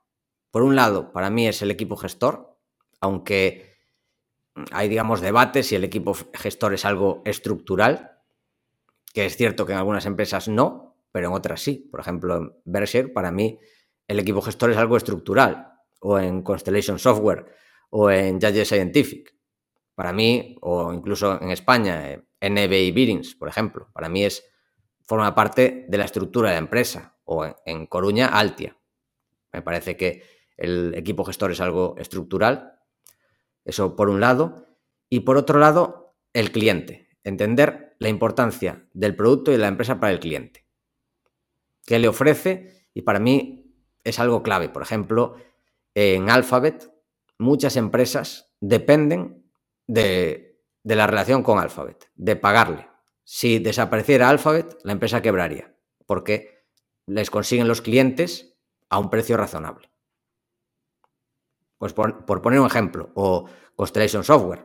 S2: por un lado, para mí es el equipo gestor, aunque hay, digamos, debates si el equipo gestor es algo estructural, que es cierto que en algunas empresas no, pero en otras sí. Por ejemplo, en Berkshire, para mí, el equipo gestor es algo estructural, o en Constellation Software o en Judge Scientific. Para mí, o incluso en España, eh, NBI Bearings, por ejemplo, para mí es forma parte de la estructura de la empresa. O en, Coruña, Altia. Me parece que el equipo gestor es algo estructural. Eso por un lado. Y por otro lado, el cliente. Entender la importancia del producto y de la empresa para el cliente. ¿Qué le ofrece? Y para mí es algo clave. Por ejemplo, en Alphabet muchas empresas dependen de, la relación con Alphabet, de pagarle. Si desapareciera Alphabet, la empresa quebraría, porque les consiguen los clientes a un precio razonable. Pues por, poner un ejemplo, o Constellation Software,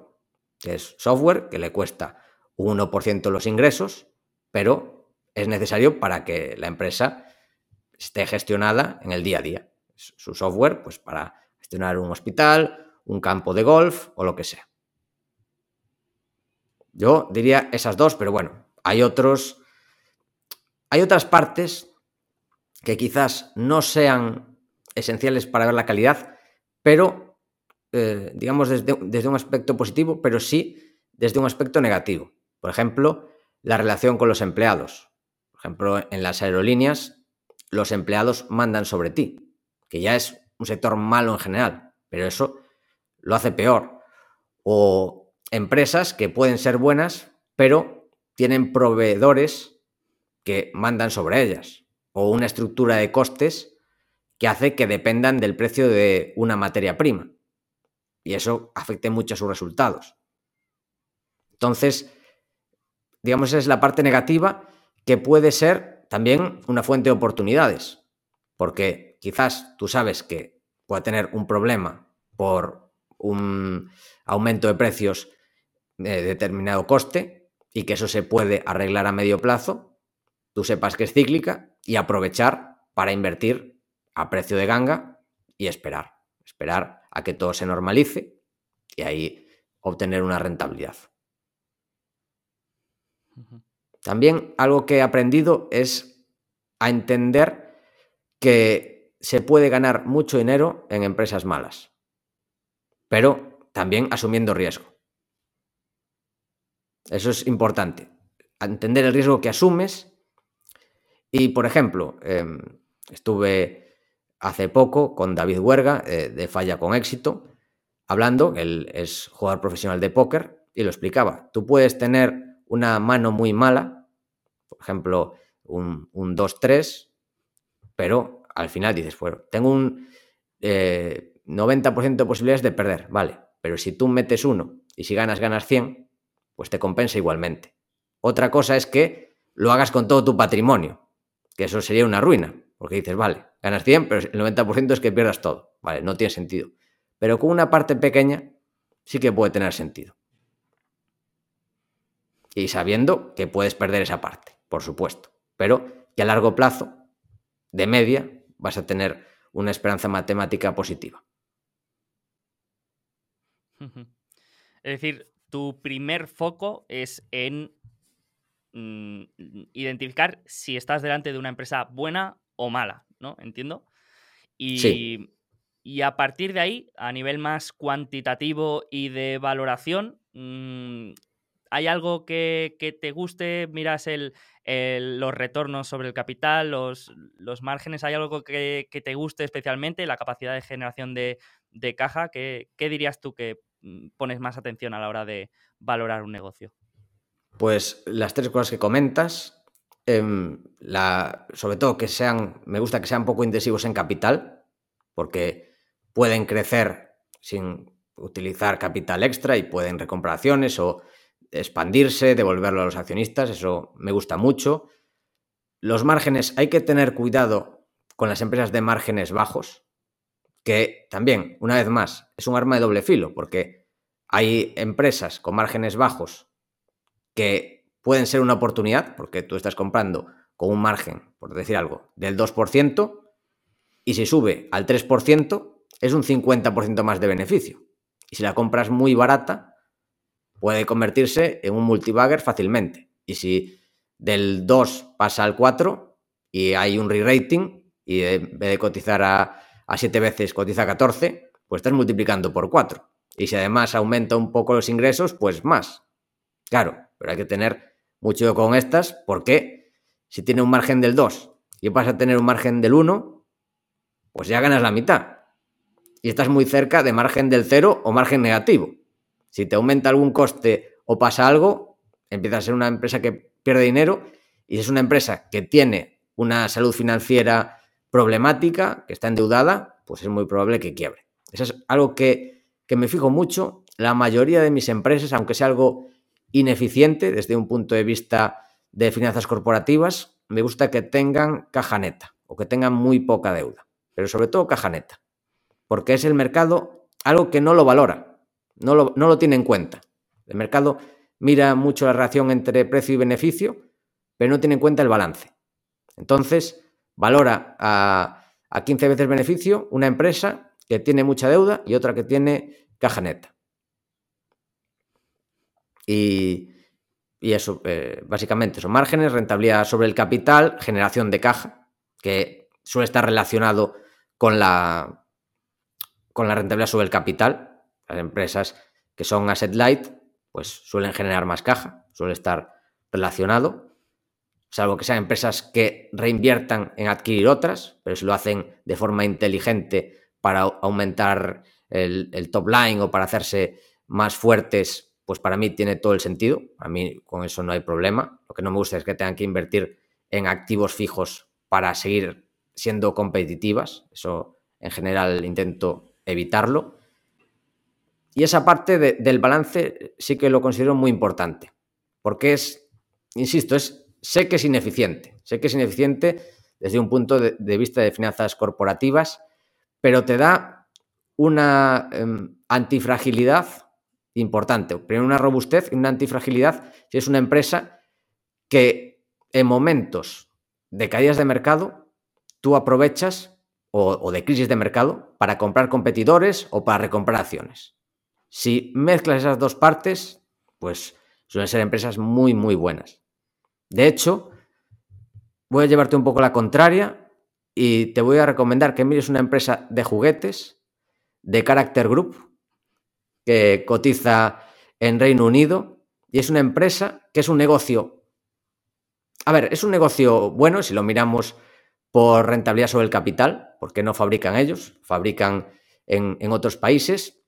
S2: que es software que le cuesta un 1% los ingresos, pero es necesario para que la empresa esté gestionada en el día a día. Su software, pues para gestionar un hospital, un campo de golf o lo que sea. Yo diría esas dos, pero bueno, hay otros. Hay otras partes que quizás no sean esenciales para ver la calidad, pero eh, digamos desde, desde un aspecto positivo, pero sí desde un aspecto negativo. Por ejemplo, la relación con los empleados. Por ejemplo, en las aerolíneas, los empleados mandan sobre ti, que ya es un sector malo en general, pero eso lo hace peor. O empresas que pueden ser buenas, pero tienen proveedores que mandan sobre ellas. O una estructura de costes que hace que dependan del precio de una materia prima. y eso afecte mucho a sus resultados. Entonces, digamos, esa es la parte negativa que puede ser también una fuente de oportunidades, porque quizás tú sabes que puede tener un problema por un aumento de precios de determinado coste y que eso se puede arreglar a medio plazo, tú sepas que es cíclica y aprovechar para invertir a precio de ganga y esperar, esperar a que todo se normalice y ahí obtener una rentabilidad. También algo que he aprendido es a entender que se puede ganar mucho dinero en empresas malas, pero también asumiendo riesgo. Eso es importante, entender el riesgo que asumes. Y, por ejemplo, em, estuve hace poco con David Huerga eh, de Falla con Éxito, hablando, él es jugador profesional de póker, y lo explicaba. Tú puedes tener una mano muy mala, por ejemplo, un, 2-3, pero al final dices, bueno, tengo un 90% eh, de posibilidades de perder, vale, pero si tú metes uno y si ganas, ganas 100, pues te compensa igualmente. Otra cosa es que lo hagas con todo tu patrimonio, que eso sería una ruina, porque dices, vale, ganas 100, pero el 90% es que pierdas todo, vale, no tiene sentido. Pero con una parte pequeña sí que puede tener sentido. Y sabiendo que puedes perder esa parte, por supuesto, pero que a largo plazo, de media, vas a tener una esperanza matemática positiva.
S1: Es decir, tu primer foco es en mm, identificar si estás delante de una empresa buena o mala, ¿no? Entiendo. Y, y a partir de ahí, a nivel más cuantitativo y de valoración, mm, ¿Hay algo que, te guste? ¿Miras el, los retornos sobre el capital, los, márgenes? ¿Hay algo que, te guste especialmente? ¿La capacidad de generación de, caja? ¿Qué, dirías tú que mm, pones más atención a la hora de valorar un negocio?
S2: Pues las tres cosas que comentas, em, sobre todo que sean, me gusta que sean poco intensivos en capital, porque pueden crecer sin utilizar capital extra y pueden recomprar acciones o expandirse, devolverlo a los accionistas, eso me gusta mucho. Los márgenes, hay que tener cuidado con las empresas de márgenes bajos, que también, una vez más, es un arma de doble filo, porque hay empresas con márgenes bajos que pueden ser una oportunidad, porque tú estás comprando con un margen, por decir algo, del 2%, y si sube al 3%, es un 50% más de beneficio. Y si la compras muy barata, puede convertirse en un multibagger fácilmente. Y si del 2 pasa al 4 y hay un re-rating y en vez de cotizar a, a 7 veces cotiza a 14, pues estás multiplicando por 4. Y si además aumenta un poco los ingresos, pues más. Claro, pero hay que tener mucho con estas porque si tiene un margen del 2 y vas a tener un margen del 1, pues ya ganas la mitad. Y estás muy cerca de margen del 0 o margen negativo. Si te aumenta algún coste o pasa algo, empieza a ser una empresa que pierde dinero y si es una empresa que tiene una salud financiera problemática, que está endeudada, pues es muy probable que quiebre. Eso es algo que, que me fijo mucho. La mayoría de mis empresas, aunque sea algo ineficiente desde un punto de vista de finanzas corporativas, me gusta que tengan caja neta o que tengan muy poca deuda, pero sobre todo caja neta, porque es el mercado algo que no lo valora. No lo, tiene en cuenta. El mercado mira mucho la relación entre precio y beneficio, pero no tiene en cuenta el balance. Entonces, valora a, a 15 veces beneficio una empresa que tiene mucha deuda y otra que tiene caja neta. Y, eso, eh, básicamente, son márgenes, rentabilidad sobre el capital, generación de caja, que suele estar relacionado con la, con la rentabilidad sobre el capital. Las empresas que son asset light, pues suelen generar más caja, suele estar relacionado, salvo que sean empresas que reinviertan en adquirir otras, pero si lo hacen de forma inteligente para aumentar el, top line o para hacerse más fuertes, pues para mí tiene todo el sentido. A mí con eso no hay problema. Lo que no me gusta es que tengan que invertir en activos fijos para seguir siendo competitivas. Eso en general intento evitarlo. y esa parte del balance sí que lo considero muy importante, porque es, insisto, es, sé que es ineficiente, sé que es ineficiente desde un punto de, vista de finanzas corporativas, pero te da una em, antifragilidad importante. Primero, una robustez y una antifragilidad si es una empresa que en momentos de caídas de mercado tú aprovechas o, de crisis de mercado para comprar competidores o para recomprar acciones. Si mezclas esas dos partes, pues suelen ser empresas muy, muy buenas. De hecho, voy a llevarte un poco la contraria y te voy a recomendar que mires una empresa de juguetes de Character Group que cotiza en Reino Unido y es una empresa que es un negocio. A ver, es un negocio bueno si lo miramos por rentabilidad sobre el capital, porque no fabrican ellos, fabrican en, otros países.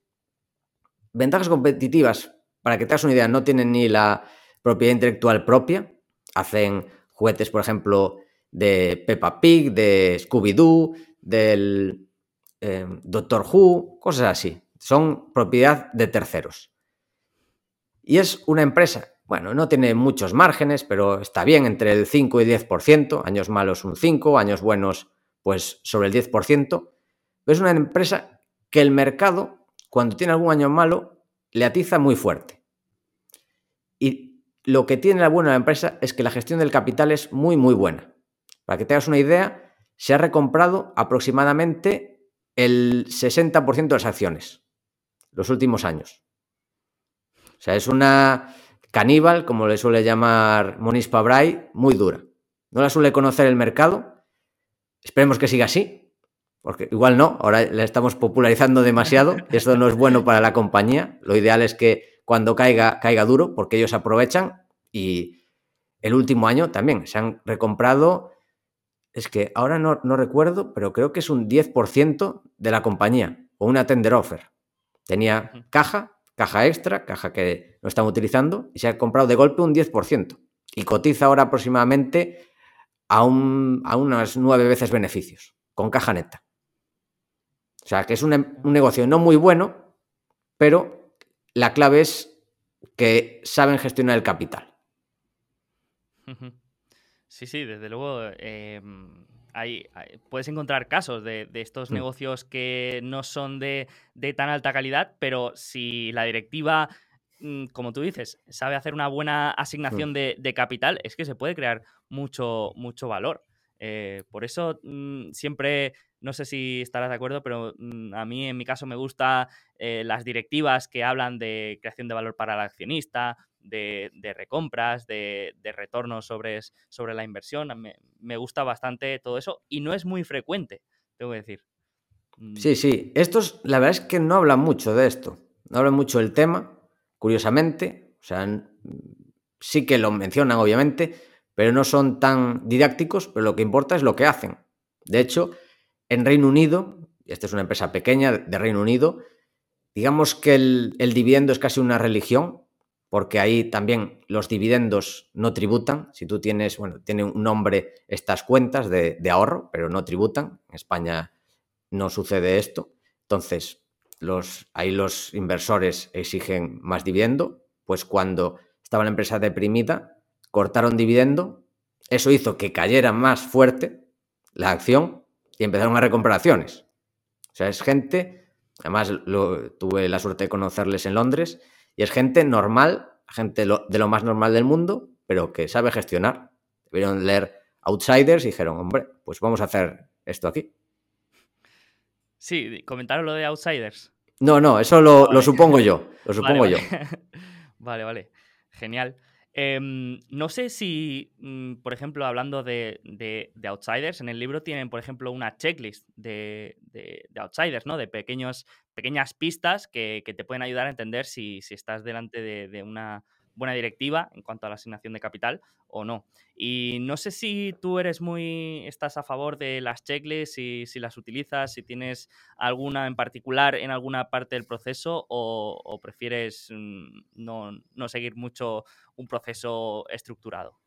S2: Ventajas competitivas, para que te hagas una idea, no tienen ni la propiedad intelectual propia. Hacen juguetes, por ejemplo, de Peppa Pig, de Scooby-Doo, del eh, Doctor Who, cosas así. Son propiedad de terceros. Y es una empresa bueno, no tiene muchos márgenes, pero está bien entre el 5 y 10%, años malos un 5, años buenos pues sobre el 10%. Pero es una empresa que el mercado, cuando tiene algún año malo, le atiza muy fuerte. Y lo que tiene la buena la empresa es que la gestión del capital es muy, muy buena. Para que tengas una idea, se ha recomprado aproximadamente el 60% de las acciones los últimos años. O sea, es una caníbal, como le suele llamar Monis Pabray, muy dura. No la suele conocer el mercado. Esperemos que siga así, porque igual no, ahora la estamos popularizando demasiado esto no es bueno para la compañía. Lo ideal es que cuando caiga, caiga duro, porque ellos aprovechan y el último año también se han recomprado, es que ahora no, no recuerdo, pero creo que es un 10% de la compañía o una tender offer. Tenía caja caja extra, caja que no están utilizando, y se ha comprado de golpe un 10%. Y cotiza ahora aproximadamente a, un, a unas nueve veces beneficios, con caja neta. O sea, que es un, negocio no muy bueno, pero la clave es que saben gestionar el capital.
S1: Sí, sí, desde luego. Em, puedes encontrar casos de, estos mm. negocios que no son de, tan alta calidad, pero si la directiva, mm, como tú dices, sabe hacer una buena asignación mm. de, capital, es que se puede crear mucho, mucho valor. Eh, por eso siempre, no sé si estarás de acuerdo, pero a mí en mi caso me gusta eh, las directivas que hablan de creación de valor para el accionista, de, recompras, de, de retornos sobre, sobre la inversión. Me, gusta bastante todo eso y no es muy frecuente, tengo que decir.
S2: Mm. Sí, sí. Estos, la verdad es que no hablan mucho de esto. No hablan mucho del tema, curiosamente. O sea, sí que lo mencionan, obviamente, pero no son tan didácticos, pero lo que importa es lo que hacen. De hecho, en Reino Unido, y esta es una empresa pequeña de Reino Unido, digamos que el, dividendo es casi una religión porque ahí también los dividendos no tributan. Si tú tienes, bueno, tiene un nombre estas cuentas de, ahorro, pero no tributan. En España no sucede esto. Entonces, los, ahí los inversores exigen más dividendo. Pues cuando estaba la empresa deprimida, cortaron dividendo. Eso hizo que cayera más fuerte la acción y empezaron a recomprar acciones. O sea, es gente, además lo, tuve la suerte de conocerles en Londres, y es gente normal, gente de lo más normal del mundo, pero que sabe gestionar. Debieron leer Outsiders y dijeron, hombre, pues vamos a hacer esto aquí.
S1: Sí, comentaron lo de Outsiders.
S2: No, no, eso lo, supongo yo. Lo supongo yo.
S1: vale, vale. Genial. Em, no sé si, mm, por ejemplo, hablando de, outsiders, en el libro tienen, por ejemplo, una checklist de, outsiders, ¿no? De pequeñas pistas que, te pueden ayudar a entender si, estás delante de, una buena directiva en cuanto a la asignación de capital o no. Y no sé si tú eres muy, estás a favor de las checklists, si, si las utilizas, si tienes alguna en particular en alguna parte del proceso o, prefieres mm, no, no seguir mucho un proceso estructurado.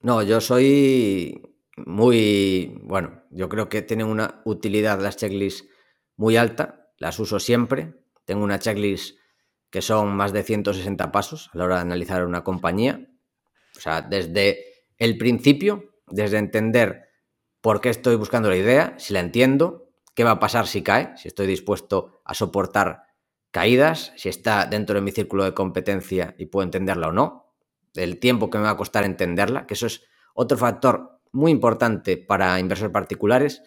S2: No, yo soy muy, bueno, yo creo que tienen una utilidad las checklists muy alta, las uso siempre, Tengo una checklist que son más de 160 pasos a la hora de analizar una compañía. O sea, desde el principio, desde entender por qué estoy buscando la idea, si la entiendo, qué va a pasar si cae, si estoy dispuesto a soportar caídas, si está dentro de mi círculo de competencia y puedo entenderla o no, el tiempo que me va a costar entenderla, que eso es otro factor muy importante para inversores particulares,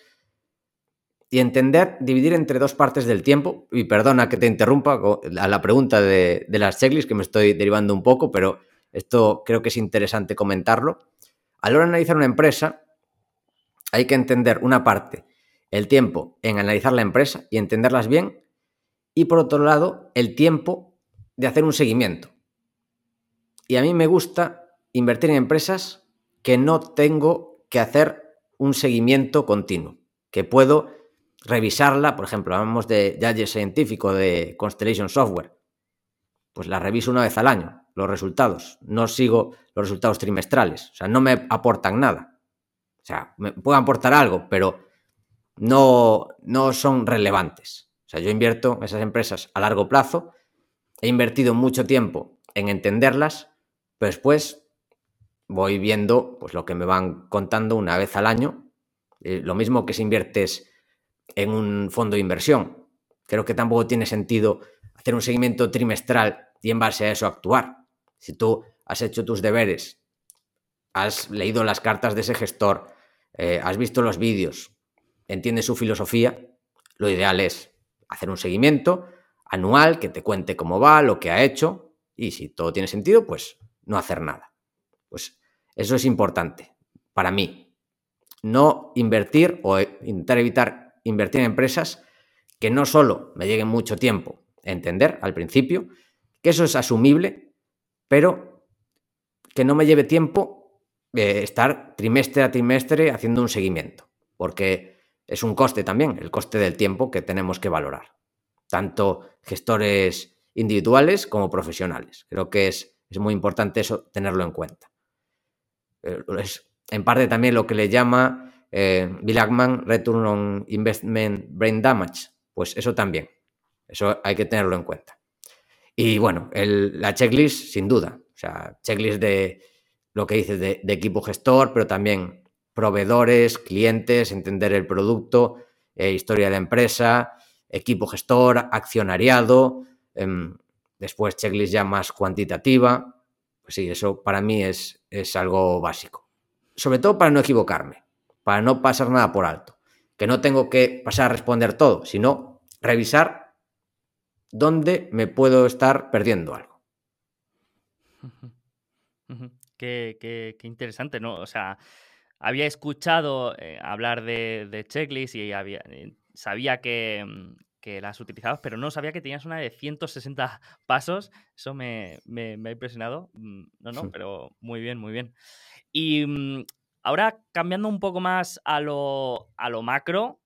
S2: y entender, dividir entre dos partes del tiempo, y perdona que te interrumpa a la pregunta de, de las checklists, que me estoy derivando un poco, pero esto creo que es interesante comentarlo. A la hora de analizar una empresa, hay que entender una parte, el tiempo en analizar la empresa y entenderlas bien, y por otro lado, el tiempo de hacer un seguimiento. Y a mí me gusta invertir en empresas que no tengo que hacer un seguimiento continuo, que puedo revisarla, por ejemplo, hablamos de Judge científico de Constellation Software, pues la reviso una vez al año, los resultados, no sigo los resultados trimestrales, o sea, no me aportan nada. O sea, me pueden aportar algo, pero no, no son relevantes. O sea, yo invierto en esas empresas a largo plazo, he invertido mucho tiempo en entenderlas, pero después voy viendo pues, lo que me van contando una vez al año. Eh, lo mismo que si inviertes en un fondo de inversión. Creo que tampoco tiene sentido hacer un seguimiento trimestral y en base a eso actuar. Si tú has hecho tus deberes, has leído las cartas de ese gestor, eh, has visto los vídeos, entiendes su filosofía, lo ideal es hacer un seguimiento anual que te cuente cómo va, lo que ha hecho y si todo tiene sentido, pues no hacer nada. Pues eso es importante para mí. No invertir o intentar evitar invertir en empresas que no solo me lleguen mucho tiempo entender al principio, que eso es asumible, pero que no me lleve tiempo eh, estar trimestre a trimestre haciendo un seguimiento, porque es un coste también, el coste del tiempo que tenemos que valorar, tanto gestores individuales como profesionales. Creo que es, es muy importante eso tenerlo en cuenta. Eh, es en parte también lo que le llama eh, Bill Ackman, Return on Investment Brain Damage, pues eso también, eso hay que tenerlo en cuenta. Y bueno, la checklist, sin duda, o sea, checklist de lo que dices de, equipo gestor, pero también proveedores, clientes, entender el producto, eh, historia de la empresa, equipo gestor, accionariado, em, después checklist ya más cuantitativa. Pues sí, eso para mí es, es algo básico. Sobre todo para no equivocarme para no pasar nada por alto. Que no tengo que pasar a responder todo, sino revisar dónde me puedo estar perdiendo algo.
S1: Qué, interesante, ¿no? O sea, había escuchado eh, hablar de, de, checklist y había, eh, sabía que, mm, que, las utilizabas, pero no sabía que tenías una de 160 pasos. Eso me, me, me ha impresionado. Mm, no, no, pero muy bien, muy bien. Y mm, Ahora, cambiando un poco más a lo, macro,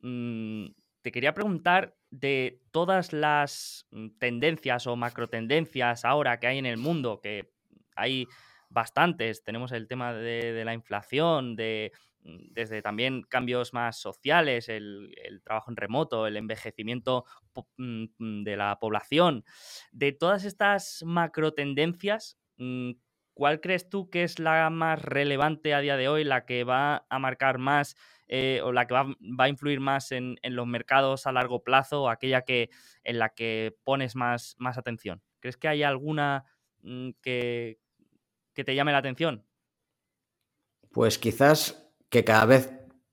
S1: mm, te quería preguntar de todas las mm, tendencias o macro tendencias ahora que hay en el mundo, que hay bastantes, tenemos el tema de, la inflación, de, mm, desde también cambios más sociales, el, el, trabajo en remoto, el envejecimiento de la población, de todas estas macro tendencias, ¿Cuál crees tú que es la más relevante a día de hoy, la que va a marcar más eh, o la que va, a influir más en, los mercados a largo plazo aquella que, en la que pones más, más atención? ¿Crees que hay alguna mm, que, que te llame la atención?
S2: Pues quizás que cada vez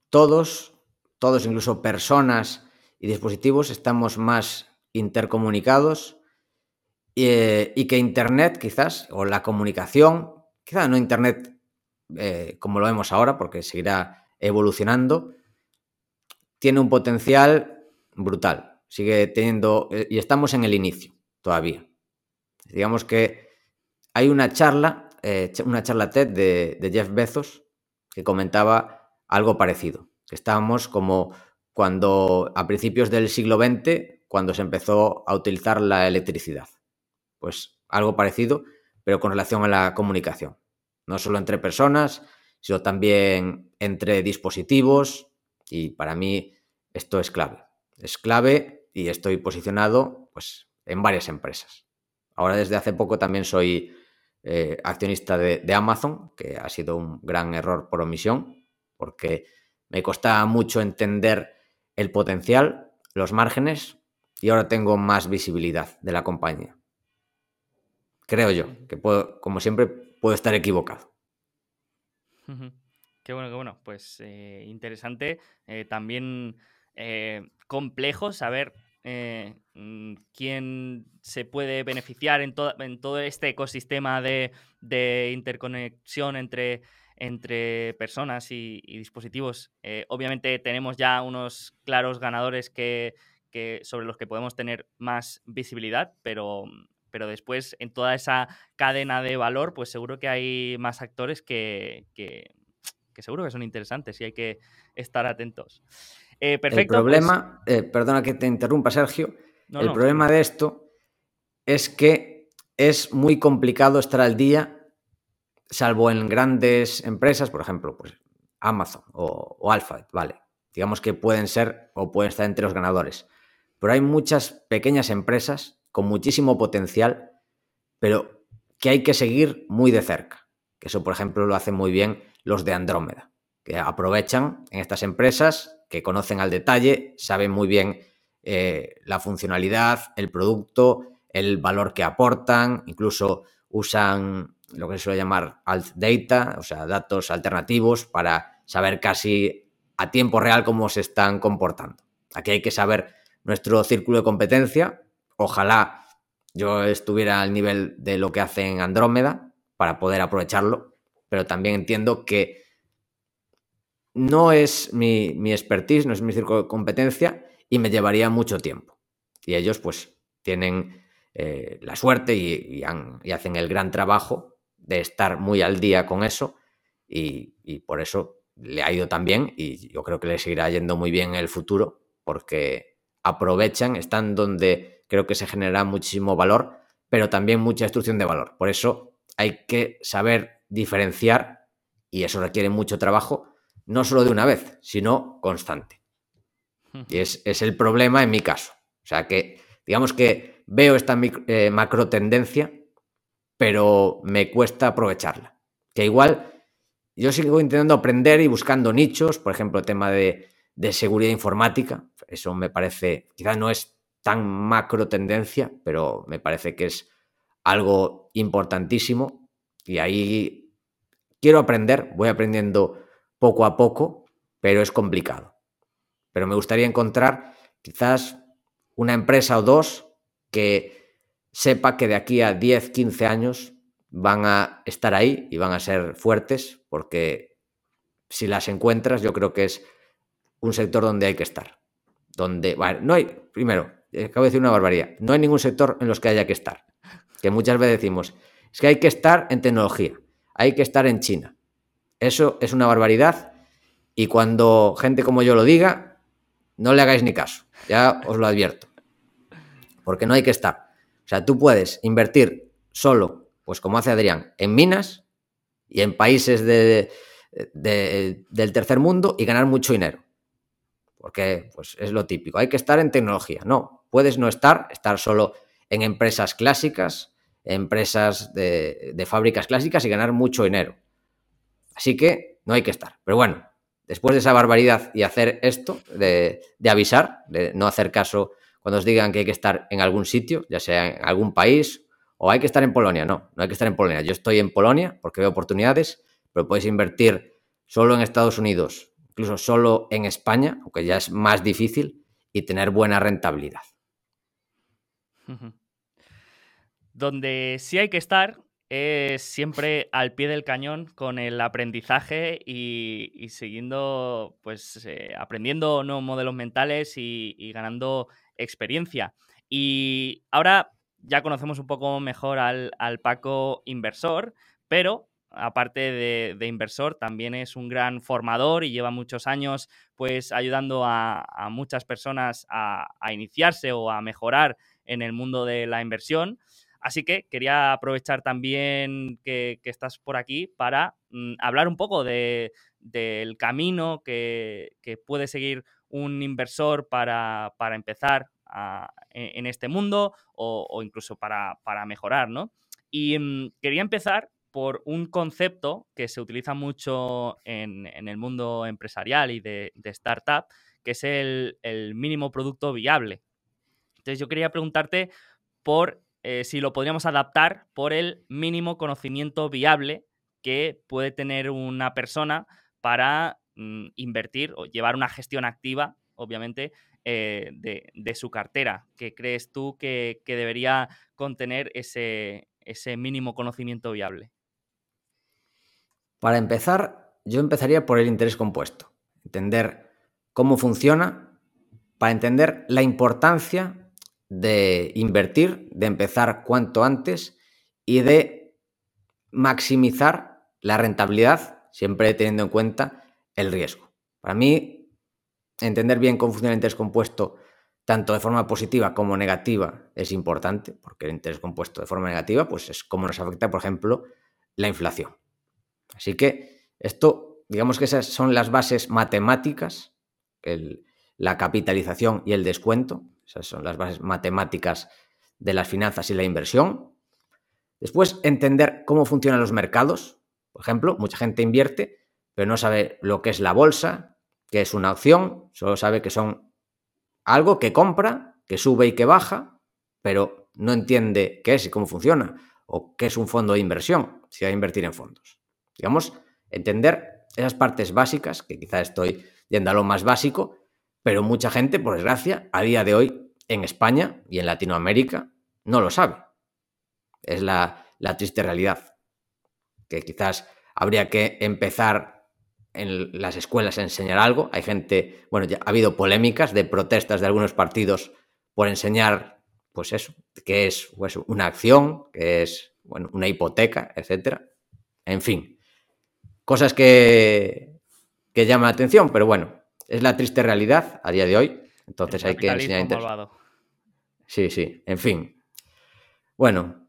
S2: todos, todos incluso personas y dispositivos, estamos más intercomunicados eh, y que Internet quizás, o la comunicación, quizás no Internet eh, como lo vemos ahora, porque seguirá evolucionando, tiene un potencial brutal. Sigue teniendo, eh, y estamos en el inicio todavía. Digamos que hay una charla, una charla TED de, de Jeff Bezos que comentaba algo parecido, que estábamos como cuando a principios del siglo XX, cuando se empezó a utilizar la electricidad pues algo parecido, pero con relación a la comunicación. No solo entre personas, sino también entre dispositivos y para mí esto es clave. Es clave y estoy posicionado pues en varias empresas. Ahora desde hace poco también soy eh, accionista de, Amazon, que ha sido un gran error por omisión, porque me costaba mucho entender el potencial, los márgenes, y ahora tengo más visibilidad de la compañía. Creo yo, que puedo, como siempre, puedo estar equivocado.
S1: Qué bueno, qué bueno. Pues eh, interesante. Eh, también complejo saber eh, mm, quién se puede beneficiar en, en todo este ecosistema de, interconexión entre, entre personas y, dispositivos. Eh, obviamente tenemos ya unos claros ganadores que, sobre los que podemos tener más visibilidad, pero, pero después en toda esa cadena de valor, pues seguro que hay más actores que, que seguro que son interesantes y hay que estar atentos.
S2: Eh, el pues problema, eh, perdona que te interrumpa, Sergio. el problema de esto es que es muy complicado estar al día, salvo en grandes empresas, por ejemplo, pues Amazon o, o Alphabet, vale. Digamos que pueden ser o pueden estar entre los ganadores. Pero hay muchas pequeñas empresas con muchísimo potencial, pero que hay que seguir muy de cerca. Eso, por ejemplo, lo hacen muy bien los de Andrómeda, que aprovechan en estas empresas que conocen al detalle, saben muy bien eh, la funcionalidad, el producto, el valor que aportan, incluso usan lo que se suele llamar alt data, o sea, datos alternativos para saber casi a tiempo real cómo se están comportando. Aquí hay que saber nuestro círculo de competencia. Ojalá yo estuviera al nivel de lo que hace en Andrómeda para poder aprovecharlo, pero también entiendo que no es mi, expertise, no es mi círculo de competencia y me llevaría mucho tiempo. Y ellos pues tienen eh, la suerte y, hacen el gran trabajo de estar muy al día con eso y, y, por eso le ha ido tan bien y yo creo que le seguirá yendo muy bien en el futuro porque aprovechan, están donde creo que se genera muchísimo valor, pero también mucha destrucción de valor. Por eso hay que saber diferenciar y eso requiere mucho trabajo no solo de una vez, sino constante. Y es, el problema en mi caso. O sea que, digamos que veo esta eh, macro tendencia, pero me cuesta aprovecharla. Que igual yo sigo intentando aprender y buscando nichos, por ejemplo, el tema de, de seguridad informática. Eso me parece, quizás no es tan macro tendencia, pero me parece que es algo importantísimo. Y ahí quiero aprender, voy aprendiendo poco a poco, pero es complicado. Pero me gustaría encontrar quizás una empresa o dos que sepa que de aquí a 10, 15 años van a estar ahí y van a ser fuertes, porque si las encuentras, yo creo que es un sector donde hay que estar. Donde, no hay, primero, acabo de decir una barbaridad, no hay ningún sector en los que haya que estar. Que muchas veces decimos, es que hay que estar en tecnología, hay que estar en China, eso es una barbaridad y cuando gente como yo lo diga, no le hagáis ni caso, ya os lo advierto. Porque no hay que estar. O sea, tú puedes invertir solo, pues como hace Adrián, en minas y en países del tercer mundo y ganar mucho dinero. Porque pues, es lo típico. Hay que estar en tecnología. No, puedes no estar, estar solo en empresas clásicas, empresas de fábricas clásicas y ganar mucho dinero. Así que no hay que estar. Pero bueno, después de esa barbaridad y hacer esto, de, avisar, de no hacer caso cuando os digan que hay que estar en algún sitio, ya sea en algún país o hay que estar en Polonia. No, no hay que estar en Polonia. Yo estoy en Polonia porque veo oportunidades, pero podéis invertir solo en Estados Unidos, incluso solo en España, aunque ya es más difícil, y tener buena rentabilidad.
S1: Donde sí hay que estar es siempre al pie del cañón con el aprendizaje y, siguiendo, pues, eh, aprendiendo nuevos modelos mentales y, ganando experiencia. Y ahora ya conocemos un poco mejor al, Paco inversor, pero aparte de, inversor, también es un gran formador y lleva muchos años pues ayudando a, muchas personas a, iniciarse o a mejorar en el mundo de la inversión. Así que quería aprovechar también que, estás por aquí para mm, hablar un poco del camino que, puede seguir un inversor para, empezar en este mundo o, incluso para, mejorar, ¿no? Y mm, quería empezar por un concepto que se utiliza mucho en, el mundo empresarial y de, startup, que es el, mínimo producto viable. Entonces yo quería preguntarte por eh, si lo podríamos adaptar por el mínimo conocimiento viable que puede tener una persona para mm, invertir o llevar una gestión activa, obviamente, eh, de, su cartera. ¿Qué crees tú que, debería contener ese, ese mínimo conocimiento viable?
S2: Para empezar, yo empezaría por el interés compuesto. Entender cómo funciona, para entender la importancia de invertir, de empezar cuanto antes y de maximizar la rentabilidad, siempre teniendo en cuenta el riesgo. Para mí, entender bien cómo funciona el interés compuesto, tanto de forma positiva como negativa, es importante, porque el interés compuesto de forma negativa, pues es cómo nos afecta, por ejemplo, la inflación. Así que esto, digamos que esas son las bases matemáticas, la capitalización y el descuento, esas son las bases matemáticas de las finanzas y la inversión. Después, entender cómo funcionan los mercados, por ejemplo, mucha gente invierte, pero no sabe lo que es la bolsa, que es una opción, solo sabe que son algo que compra, que sube y que baja, pero no entiende qué es y cómo funciona, o qué es un fondo de inversión, si va a invertir en fondos. Digamos, entender esas partes básicas, que quizá estoy yendo a lo más básico, pero mucha gente, por desgracia, a día de hoy, en España y en Latinoamérica, no lo sabe. Es la, triste realidad que quizás habría que empezar en las escuelas a enseñar algo. Hay gente, bueno, ya ha habido polémicas de protestas de algunos partidos por enseñar, pues eso, que es pues, una acción, que es bueno, una hipoteca, etcétera. En fin, cosas que, que llaman la atención, pero bueno, es la triste realidad a día de hoy. Entonces hay que enseñar. Sí, sí, en fin. Bueno,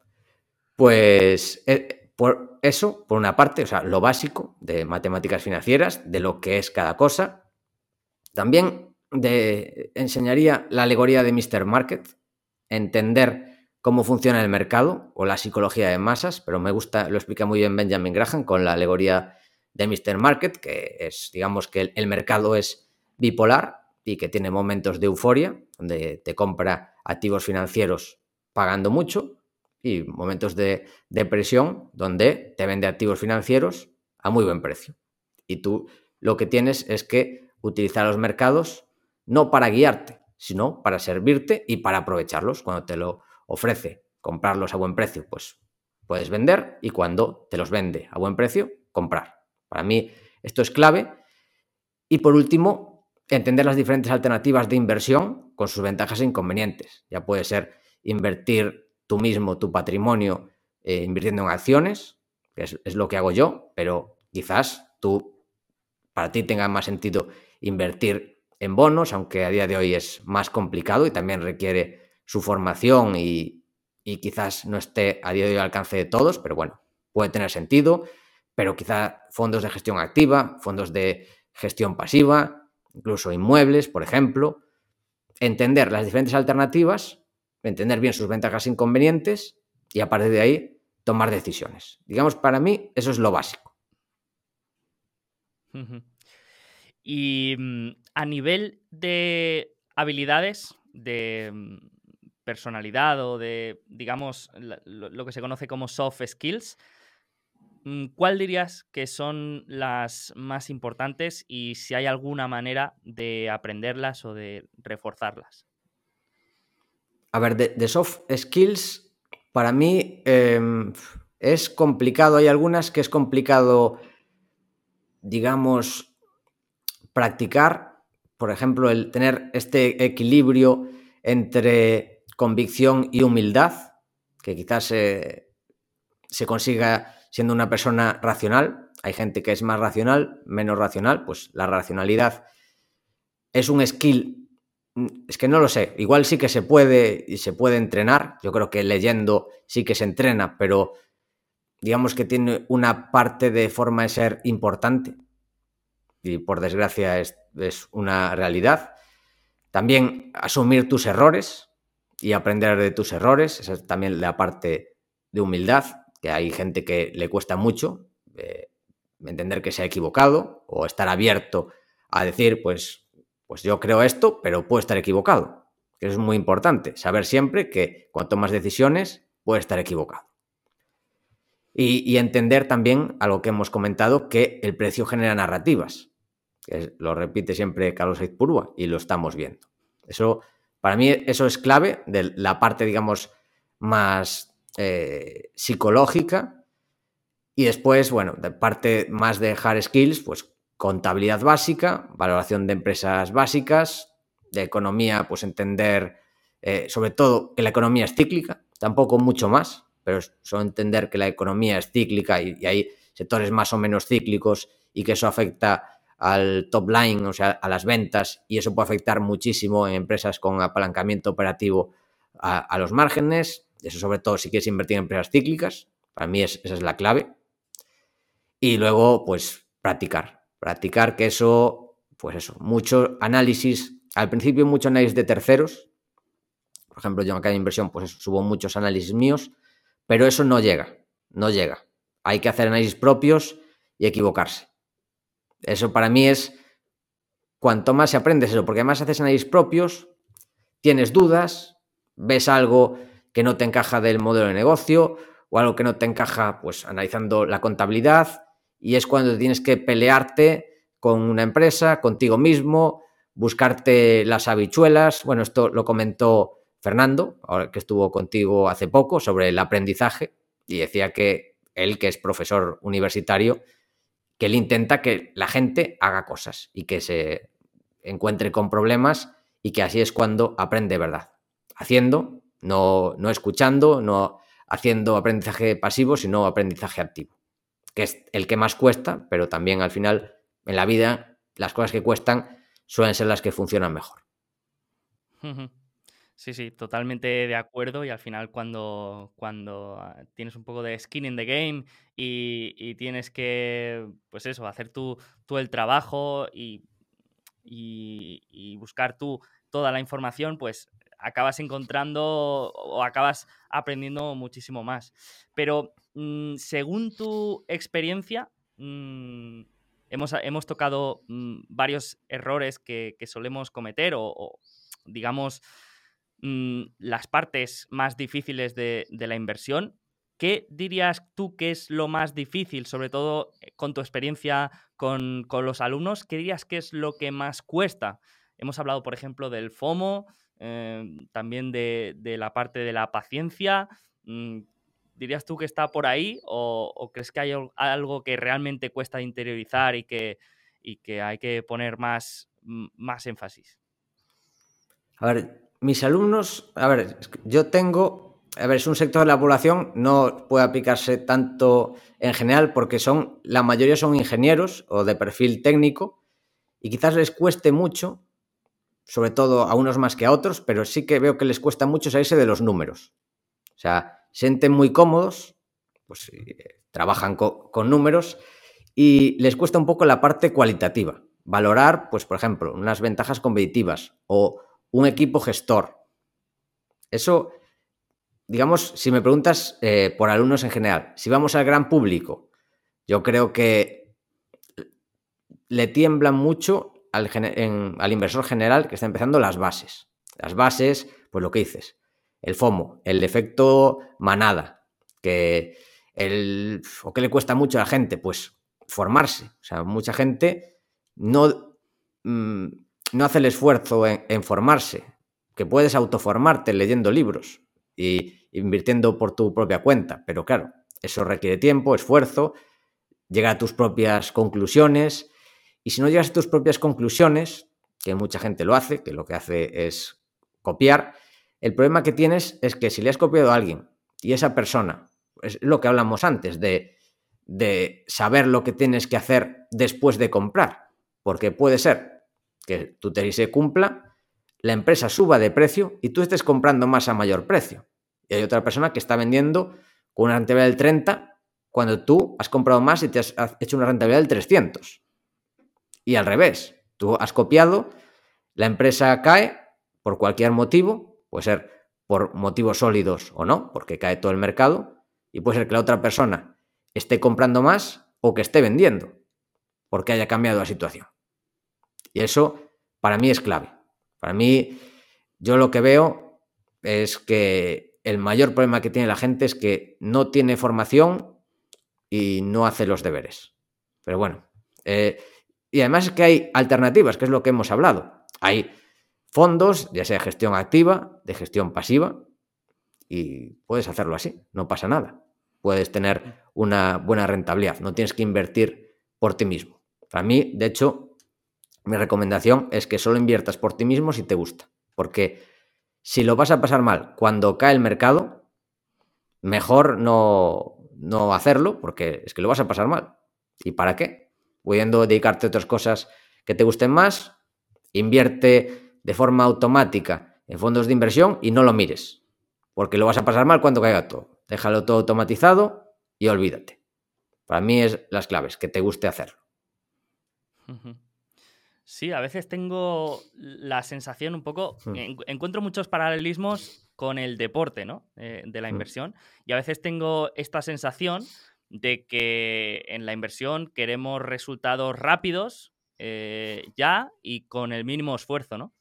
S2: pues eh, por eso, por una parte, o sea, lo básico de matemáticas financieras, de lo que es cada cosa. También de, enseñaría la alegoría de Mr. Market, entender cómo funciona el mercado o la psicología de masas, pero me gusta, lo explica muy bien Benjamin Graham con la alegoría de Mr. Market, que es, digamos, que el mercado es bipolar y que tiene momentos de euforia, donde te compra activos financieros pagando mucho, y momentos de depresión donde te vende activos financieros a muy buen precio. Y tú lo que tienes es que utilizar los mercados no para guiarte, sino para servirte y para aprovecharlos. Cuando te lo ofrece comprarlos a buen precio, pues puedes vender y cuando te los vende a buen precio, comprar. Para mí esto es clave. Y por último, entender las diferentes alternativas de inversión con sus ventajas e inconvenientes. Ya puede ser invertir tú mismo tu patrimonio eh, invirtiendo en acciones, que es, lo que hago yo, pero quizás tú, para ti tenga más sentido invertir en bonos, aunque a día de hoy es más complicado y también requiere su formación y, quizás no esté a día de hoy al alcance de todos, pero bueno, puede tener sentido, pero quizá fondos de gestión activa, fondos de gestión pasiva, incluso inmuebles, por ejemplo, entender las diferentes alternativas entender bien sus ventajas e inconvenientes y a partir de ahí tomar decisiones. Digamos, para mí eso es lo básico.
S1: Y mm, a nivel de habilidades, de mm, personalidad o de, digamos, lo que se conoce como soft skills, ¿cuál dirías que son las más importantes y si hay alguna manera de aprenderlas o de reforzarlas?
S2: A ver, de, soft skills, para mí em, es complicado. Hay algunas que es complicado, digamos, practicar. Por ejemplo, el tener este equilibrio entre convicción y humildad, que quizás se consiga siendo una persona racional. Hay gente que es más racional, menos racional, pues la racionalidad es un skill Mm, es que no lo sé. Igual sí que se puede y se puede entrenar. Yo creo que leyendo sí que se entrena, pero digamos que tiene una parte de forma de ser importante. Y por desgracia es, una realidad. También asumir tus errores y aprender de tus errores. Esa es también la parte de humildad, que hay gente que le cuesta mucho eh, entender que se ha equivocado o estar abierto a decir, pues, pues yo creo esto, pero puedo estar equivocado. Que es muy importante, saber siempre que cuanto más decisiones, puede estar equivocado. Y, entender también algo que hemos comentado, que el precio genera narrativas. Lo repite siempre Carlos Aizpurúa y lo estamos viendo. Eso, para mí, eso es clave de la parte, digamos, más eh, psicológica. Y después, bueno, de parte más de hard skills, pues contabilidad básica, valoración de empresas básicas, de economía, pues entender eh, sobre todo que la economía es cíclica, tampoco mucho más, pero solo entender que la economía es cíclica y, hay sectores más o menos cíclicos y que eso afecta al top line, o sea, a las ventas, y eso puede afectar muchísimo en empresas con apalancamiento operativo a, los márgenes, eso sobre todo si quieres invertir en empresas cíclicas, para mí esa es la clave. Y luego, pues, practicar, practicar que eso, pues eso, mucho análisis, al principio mucho análisis de terceros, por ejemplo, yo en cada inversión, pues subo muchos análisis míos, pero eso no llega, no llega. Hay que hacer análisis propios y equivocarse. Eso para mí es cuanto más se aprendes eso, porque además haces análisis propios, tienes dudas, ves algo que no te encaja del modelo de negocio o algo que no te encaja, pues analizando la contabilidad, y es cuando tienes que pelearte con una empresa, contigo mismo, buscarte las habichuelas. Bueno, esto lo comentó Fernando, que estuvo contigo hace poco, sobre el aprendizaje y decía que él, que es profesor universitario, que él intenta que la gente haga cosas y que se encuentre con problemas y que así es cuando aprende verdad. Haciendo, no, no escuchando, no haciendo aprendizaje pasivo, sino aprendizaje activo, que es el que más cuesta, pero también al final en la vida las cosas que cuestan suelen ser las que funcionan mejor.
S1: Sí, sí, totalmente de acuerdo. Y al final, cuando, cuando tienes un poco de skin in the game y, tienes que, pues eso, hacer tú, el trabajo y, y, buscar tú toda la información, pues acabas encontrando o acabas aprendiendo muchísimo más. Pero mm, según tu experiencia, mm, hemos, hemos, tocado mm, varios errores que, solemos cometer o digamos, las partes más difíciles de, la inversión. ¿Qué dirías tú que es lo más difícil, sobre todo eh, con tu experiencia con, los alumnos? ¿Qué dirías que es lo que más cuesta? Hemos hablado, por ejemplo, del FOMO, em, también de, la parte de la paciencia. Mm, ¿Dirías tú que está por ahí o, crees que hay algo que realmente cuesta interiorizar y que, y que hay que poner más, más énfasis?
S2: A ver, mis alumnos, a ver, yo tengo, a ver, es un sector de la población, no puede aplicarse tanto en general porque son, la mayoría son ingenieros o de perfil técnico y quizás les cueste mucho, sobre todo a unos más que a otros, pero sí que veo que les cuesta mucho salirse de los números. O sea, sienten muy cómodos, pues eh, trabajan con números y les cuesta un poco la parte cualitativa. Valorar, pues por ejemplo, unas ventajas competitivas o un equipo gestor. Eso, digamos, si me preguntas eh, por alumnos en general, si vamos al gran público, yo creo que le tiemblan mucho al, inversor general que está empezando las bases. Las bases, pues lo que dices, el FOMO, el efecto manada, que el, o que le cuesta mucho a la gente, pues formarse. O sea, mucha gente no, mm, no hace el esfuerzo en, formarse, que puedes autoformarte leyendo libros y invirtiendo por tu propia cuenta, pero claro, eso requiere tiempo, esfuerzo, llegar a tus propias conclusiones y si no llegas a tus propias conclusiones, que mucha gente lo hace, que lo que hace es copiar, el problema que tienes es que si le has copiado a alguien y esa persona, es lo que hablamos antes, de, de saber lo que tienes que hacer después de comprar, porque puede ser que tu tesis se cumpla, la empresa suba de precio y tú estés comprando más a mayor precio. Y hay otra persona que está vendiendo con una rentabilidad del 30 cuando tú has comprado más y te has hecho una rentabilidad del 300. Y al revés, tú has copiado, la empresa cae por cualquier motivo, puede ser por motivos sólidos o no, porque cae todo el mercado, y puede ser que la otra persona esté comprando más o que esté vendiendo, porque haya cambiado la situación. Y eso para mí es clave. Para mí, yo lo que veo es que el mayor problema que tiene la gente es que no tiene formación y no hace los deberes. Pero bueno, eh, y además es que hay alternativas, que es lo que hemos hablado. Hay fondos, ya sea de gestión activa, de gestión pasiva, y puedes hacerlo así, no pasa nada. Puedes tener una buena rentabilidad, no tienes que invertir por ti mismo. Para mí, de hecho, mi recomendación es que solo inviertas por ti mismo si te gusta, porque si lo vas a pasar mal cuando cae el mercado, mejor no, no hacerlo, porque es que lo vas a pasar mal. ¿Y para qué? Pudiendo dedicarte a otras cosas que te gusten más, invierte de forma automática en fondos de inversión y no lo mires, porque lo vas a pasar mal cuando caiga todo. Déjalo todo automatizado y olvídate. Para mí es las claves, que te guste hacerlo.
S1: Sí, a veces tengo la sensación un poco, hmm. encuentro muchos paralelismos con el deporte, ¿no? Eh, de la hmm. inversión. Y a veces tengo esta sensación de que en la inversión queremos resultados rápidos, eh, ya y con el mínimo esfuerzo, ¿no?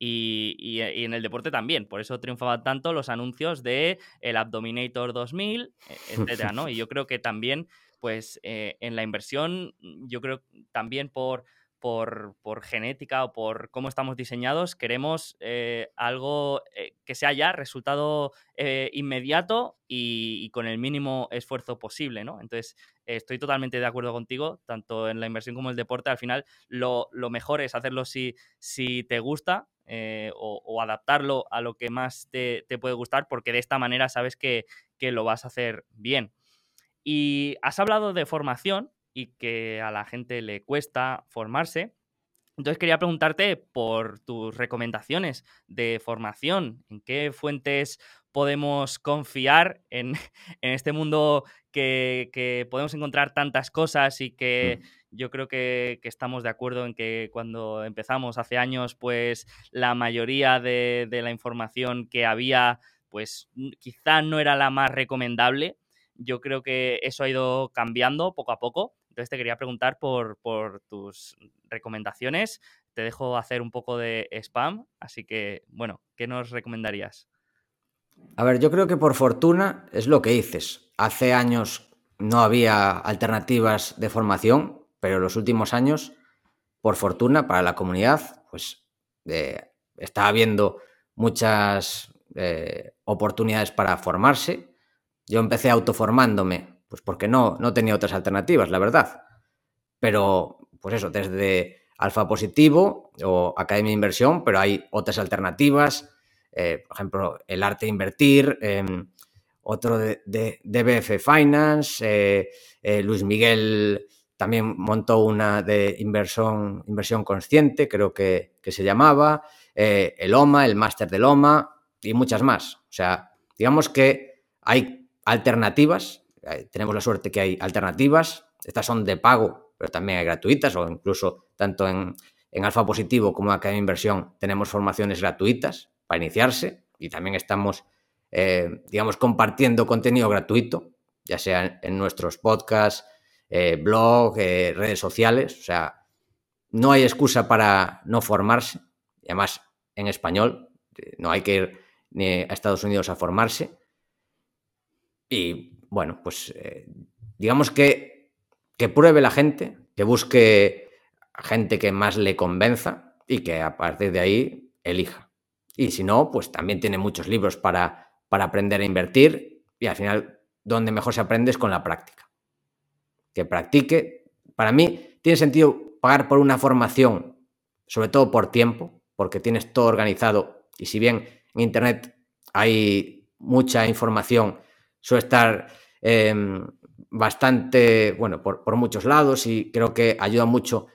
S1: Eh, y, en el deporte también. Por eso triunfaban tanto los anuncios de el Abdominator 2000, e, etcétera, ¿no? Y yo creo que también, pues, eh, en la inversión, yo creo también por por, genética o por cómo estamos diseñados, queremos eh, algo eh, que sea ya resultado eh, inmediato y, con el mínimo esfuerzo posible, ¿no? Entonces, estoy totalmente de acuerdo contigo, tanto en la inversión como en el deporte, al final lo, mejor es hacerlo si, si te gusta o, adaptarlo a lo que más te, puede gustar, porque de esta manera sabes que, que lo vas a hacer bien. Y has hablado de formación, y que a la gente le cuesta formarse. Entonces quería preguntarte por tus recomendaciones de formación, en qué fuentes podemos confiar en, este mundo que, podemos encontrar tantas cosas y que mm. yo creo que, estamos de acuerdo en que cuando empezamos hace años, pues la mayoría de, de la información que había, pues quizá no era la más recomendable. Yo creo que eso ha ido cambiando poco a poco entonces te quería preguntar por, tus recomendaciones. Te dejo hacer un poco de spam, así que, bueno, ¿qué nos recomendarías?
S2: A ver, yo creo que por fortuna es lo que dices. Hace años no había alternativas de formación, pero en los últimos años, por fortuna para la comunidad, pues eh, está habiendo muchas eh, oportunidades para formarse. Yo empecé autoformándome pues porque no, no tenía otras alternativas, la verdad. Pero, pues eso, desde Alfa Positivo o Academia de Inversión, pero hay otras alternativas, eh, por ejemplo, el arte de invertir, em, otro de, DBF Finance, eh, eh, Luis Miguel también montó una de inversión, inversión consciente, creo que, que se llamaba, el OMA, el máster del OMA y muchas más. O sea, digamos que hay alternativas eh, tenemos la suerte que hay alternativas. Estas son de pago, pero también hay gratuitas o incluso tanto en, Alfa Positivo como en Academia Inversión tenemos formaciones gratuitas para iniciarse y también estamos, eh, digamos, compartiendo contenido gratuito, ya sea en, nuestros podcasts, eh, blog, redes sociales. O sea, no hay excusa para no formarse. Y además, en español, no hay que ir ni a Estados Unidos a formarse. Y bueno, pues eh, digamos que, que pruebe la gente, que busque gente que más le convenza y que a partir de ahí elija. Y si no, pues también tiene muchos libros para, para aprender a invertir y al final donde mejor se aprende es con la práctica. Que practique. Para mí tiene sentido pagar por una formación, sobre todo por tiempo, porque tienes todo organizado y si bien en Internet hay mucha información, suele estar Em, bastante, bueno, por, muchos lados y creo que ayuda mucho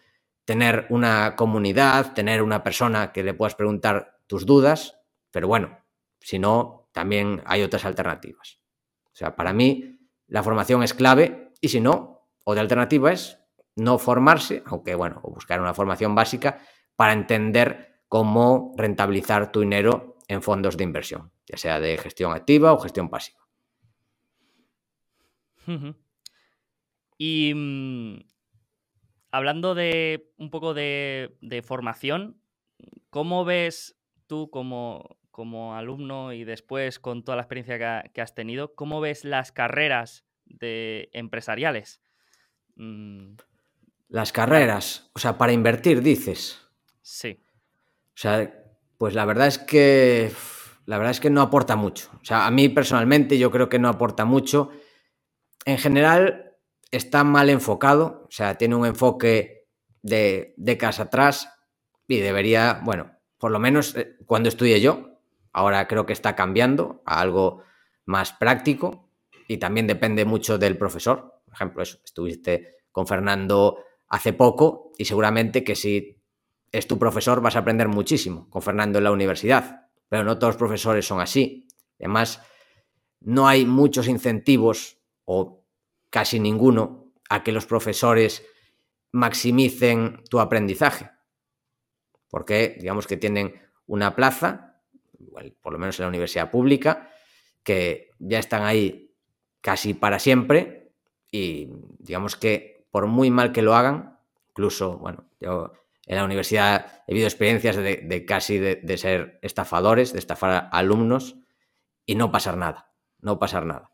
S2: tener una comunidad, tener una persona que le puedas preguntar tus dudas, pero bueno, si no, también hay otras alternativas. O sea, para mí la formación es clave y si no, otra alternativa es no formarse, aunque bueno, o buscar una formación básica para entender cómo rentabilizar tu dinero en fondos de inversión, ya sea de gestión activa o gestión pasiva.
S1: Y mm, hablando de un poco de, formación, ¿cómo ves tú como, como, alumno y después con toda la experiencia que, has tenido, cómo ves las carreras de empresariales?
S2: Mm. Las carreras, o sea, para invertir, dices.
S1: Sí.
S2: O sea, pues la verdad es que la verdad es que no aporta mucho. O sea, a mí personalmente yo creo que no aporta mucho. En general está mal enfocado, o sea, tiene un enfoque de décadas atrás y debería, bueno, por lo menos eh, cuando estudié yo, ahora creo que está cambiando a algo más práctico y también depende mucho del profesor. Por ejemplo, eso, estuviste con Fernando hace poco y seguramente que si es tu profesor, vas a aprender muchísimo con Fernando en la universidad, pero no todos los profesores son así. Además, no hay muchos incentivos o casi ninguno a que los profesores maximicen tu aprendizaje, porque digamos que tienen una plaza, por lo menos en la universidad pública, que ya están ahí casi para siempre y digamos que por muy mal que lo hagan, incluso, bueno, yo en la universidad he vivido experiencias de, casi de, ser estafadores, de estafar alumnos y no pasar nada, no pasar nada.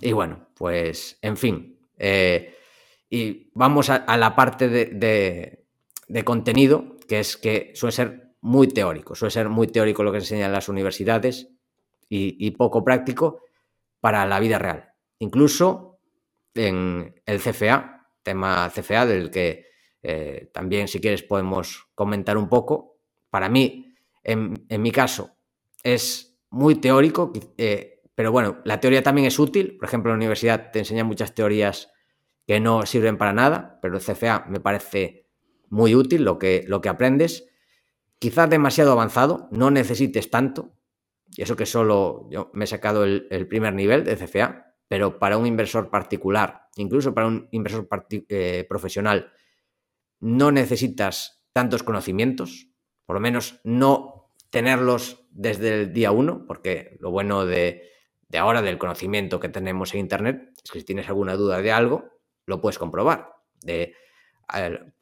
S2: Y bueno, pues en fin. Eh, y vamos a, la parte de, contenido, que es que suele ser muy teórico, suele ser muy teórico lo que se enseña en las universidades y, y poco práctico para la vida real. Incluso en el CFA, tema CFA del que eh, también, si quieres, podemos comentar un poco. Para mí, en, mi caso, es muy teórico, eh, pero bueno, la teoría también es útil. Por ejemplo, en la universidad te enseñan muchas teorías que no sirven para nada, pero el CFA me parece muy útil lo que, lo que aprendes. Quizás demasiado avanzado, no necesites tanto. Y eso que solo yo me he sacado el, primer nivel de CFA, pero para un inversor particular, incluso para un inversor eh, profesional, no necesitas tantos conocimientos, por lo menos no tenerlos desde el día uno, porque lo bueno de, ahora del conocimiento que tenemos en Internet es que si tienes alguna duda de algo, lo puedes comprobar. De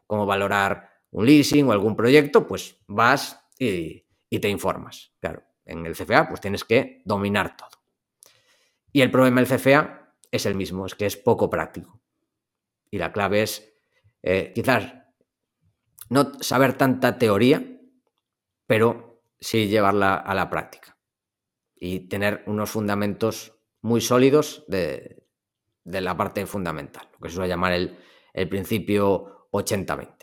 S2: cómo valorar un leasing o algún proyecto, pues vas y, y, te informas. Claro, en el CFA pues tienes que dominar todo. Y el problema del CFA es el mismo, es que es poco práctico. Y la clave es eh, quizás no saber tanta teoría, pero sí llevarla a la práctica y tener unos fundamentos muy sólidos de, la parte fundamental, lo que se suele llamar el, principio 80-20.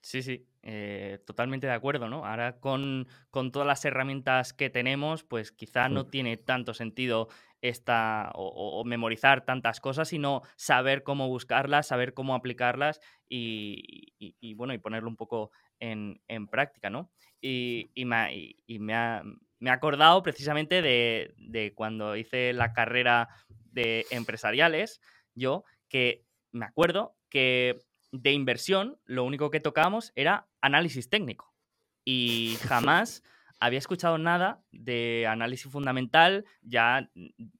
S1: Sí, sí, eh, totalmente de acuerdo, ¿no? Ahora con, con, todas las herramientas que tenemos, pues quizá no tiene tanto sentido esta, o, memorizar tantas cosas, sino saber cómo buscarlas, saber cómo aplicarlas y, bueno, y ponerlo un poco en, práctica, ¿no? Y, me, me, ha, me, acordado precisamente de, cuando hice la carrera de empresariales, yo, que me acuerdo que de inversión lo único que tocábamos era análisis técnico. Y jamás había escuchado nada de análisis fundamental, ya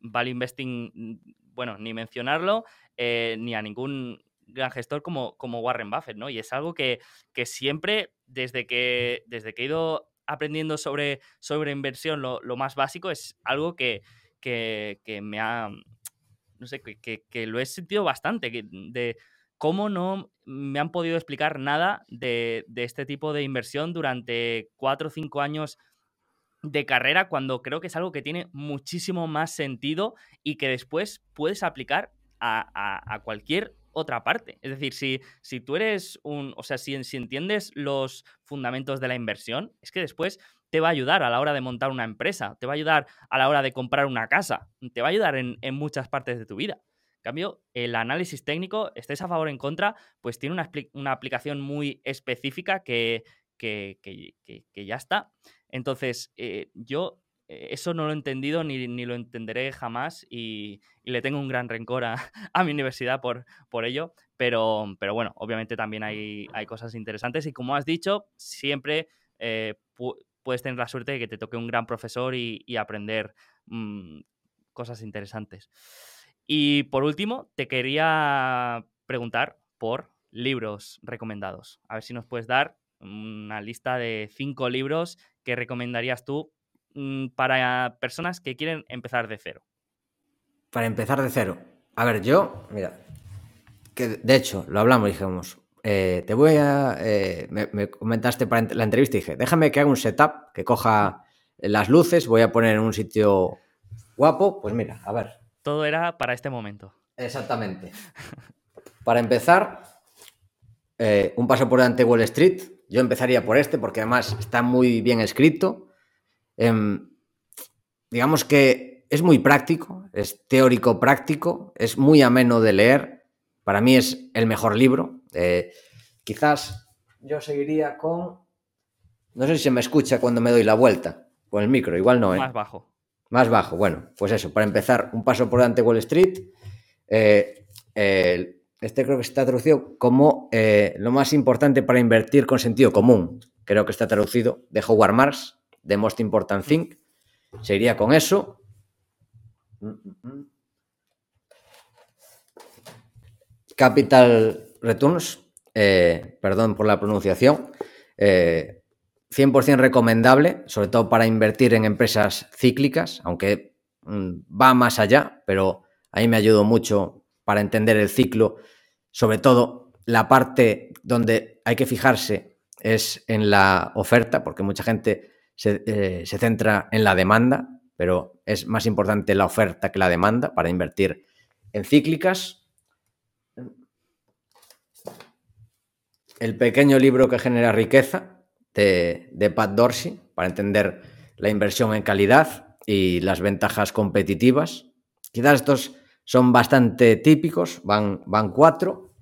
S1: Value Investing, bueno, ni mencionarlo, eh, ni a ningún gran gestor como, como Warren Buffett, ¿no? Y es algo que, que siempre, desde que, desde que he ido aprendiendo sobre, sobre inversión, lo, más básico, es algo que, que, me ha, no sé, que, que, lo he sentido bastante, de cómo no me han podido explicar nada de, de, este tipo de inversión durante cuatro o cinco años de carrera cuando creo que es algo que tiene muchísimo más sentido y que después puedes aplicar a, cualquier otra parte. Es decir, si, si, tú eres un, o sea, si, si, entiendes los fundamentos de la inversión, es que después te va a ayudar a la hora de montar una empresa, te va a ayudar a la hora de comprar una casa, te va a ayudar en, muchas partes de tu vida. En cambio, el análisis técnico, estés a favor o en contra, pues tiene una, una aplicación muy específica que, que, que, ya está. Entonces, eh, yo eso no lo he entendido ni, lo entenderé jamás y, le tengo un gran rencor a, mi universidad por, por ello, pero, pero, bueno, obviamente también hay, hay, cosas interesantes y como has dicho, siempre eh, puedes tener la suerte de que te toque un gran profesor y, aprender mm, cosas interesantes. Y por último, te quería preguntar por libros recomendados. A ver si nos puedes dar una lista de cinco libros que recomendarías tú para personas que quieren empezar de cero.
S2: Para empezar de cero. A ver, yo, mira, que de hecho lo hablamos, dijimos, eh, te voy a. Eh, me, comentaste para la entrevista y dije, déjame que haga un setup, que coja las luces, voy a poner en un sitio guapo. Pues mira, a ver.
S1: Todo era para este momento.
S2: Exactamente. para empezar, eh, un paso por delante Wall Street. Yo empezaría por este porque además está muy bien escrito. Em, digamos que es muy práctico, es teórico práctico, es muy ameno de leer. Para mí es el mejor libro. Eh, quizás yo seguiría con... No sé si se me escucha cuando me doy la vuelta con el micro, igual no. ¿eh?
S1: Más bajo.
S2: Más bajo, bueno, pues eso, para empezar, un paso por delante Wall Street. Eh, este creo que está traducido como eh, lo más importante para invertir con sentido común. Creo que está traducido de Howard Marks, The Most Important Thing. Se iría con eso. Capital Returns, eh, perdón por la pronunciación, 100% eh, recomendable, sobre todo para invertir en empresas cíclicas, aunque mm, va más allá, pero ahí me ayudó mucho para entender el ciclo. Sobre todo, la parte donde hay que fijarse es en la oferta, porque mucha gente se, eh, centra en la demanda, pero es más importante la oferta que la demanda para invertir en cíclicas. El pequeño libro que genera riqueza de, de Pat Dorsey para entender la inversión en calidad y las ventajas competitivas. Quizás estos son bastante típicos, van, van cuatro.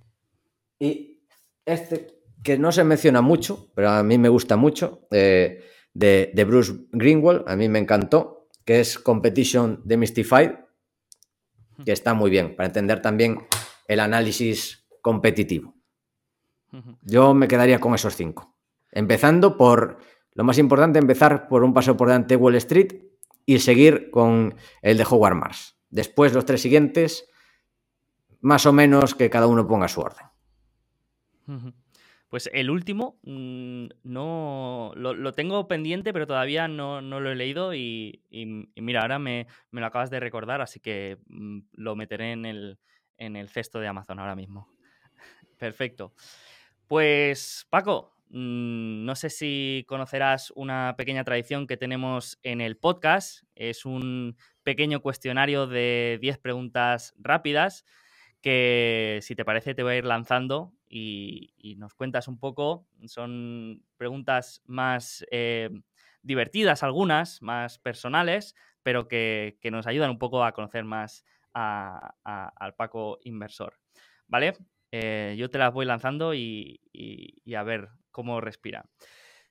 S2: Y este, que no se menciona mucho, pero a mí me gusta mucho, eh, de, Bruce Greenwald, a mí me encantó, que es Competition Demystified, que está muy bien, para entender también el análisis competitivo. Yo me quedaría con esos cinco. Empezando por, lo más importante, empezar por un paso por delante Wall Street y seguir con el de Howard Mars. Después los tres siguientes, más o menos que cada uno ponga su orden.
S1: Pues el último mm, no lo, tengo pendiente, pero todavía no, lo he leído y, mira, ahora me, lo acabas de recordar, así que mm, lo meteré en el, en el cesto de Amazon ahora mismo. Perfecto. Pues Paco, mm, no sé si conocerás una pequeña tradición que tenemos en el podcast. Es un pequeño cuestionario de 10 preguntas rápidas que, si te parece, te voy a ir lanzando y, nos cuentas un poco. Son preguntas más eh, divertidas algunas, más personales, pero que, nos ayudan un poco a conocer más al Paco inversor. ¿Vale? Eh, yo te las voy lanzando y, y a ver cómo respira.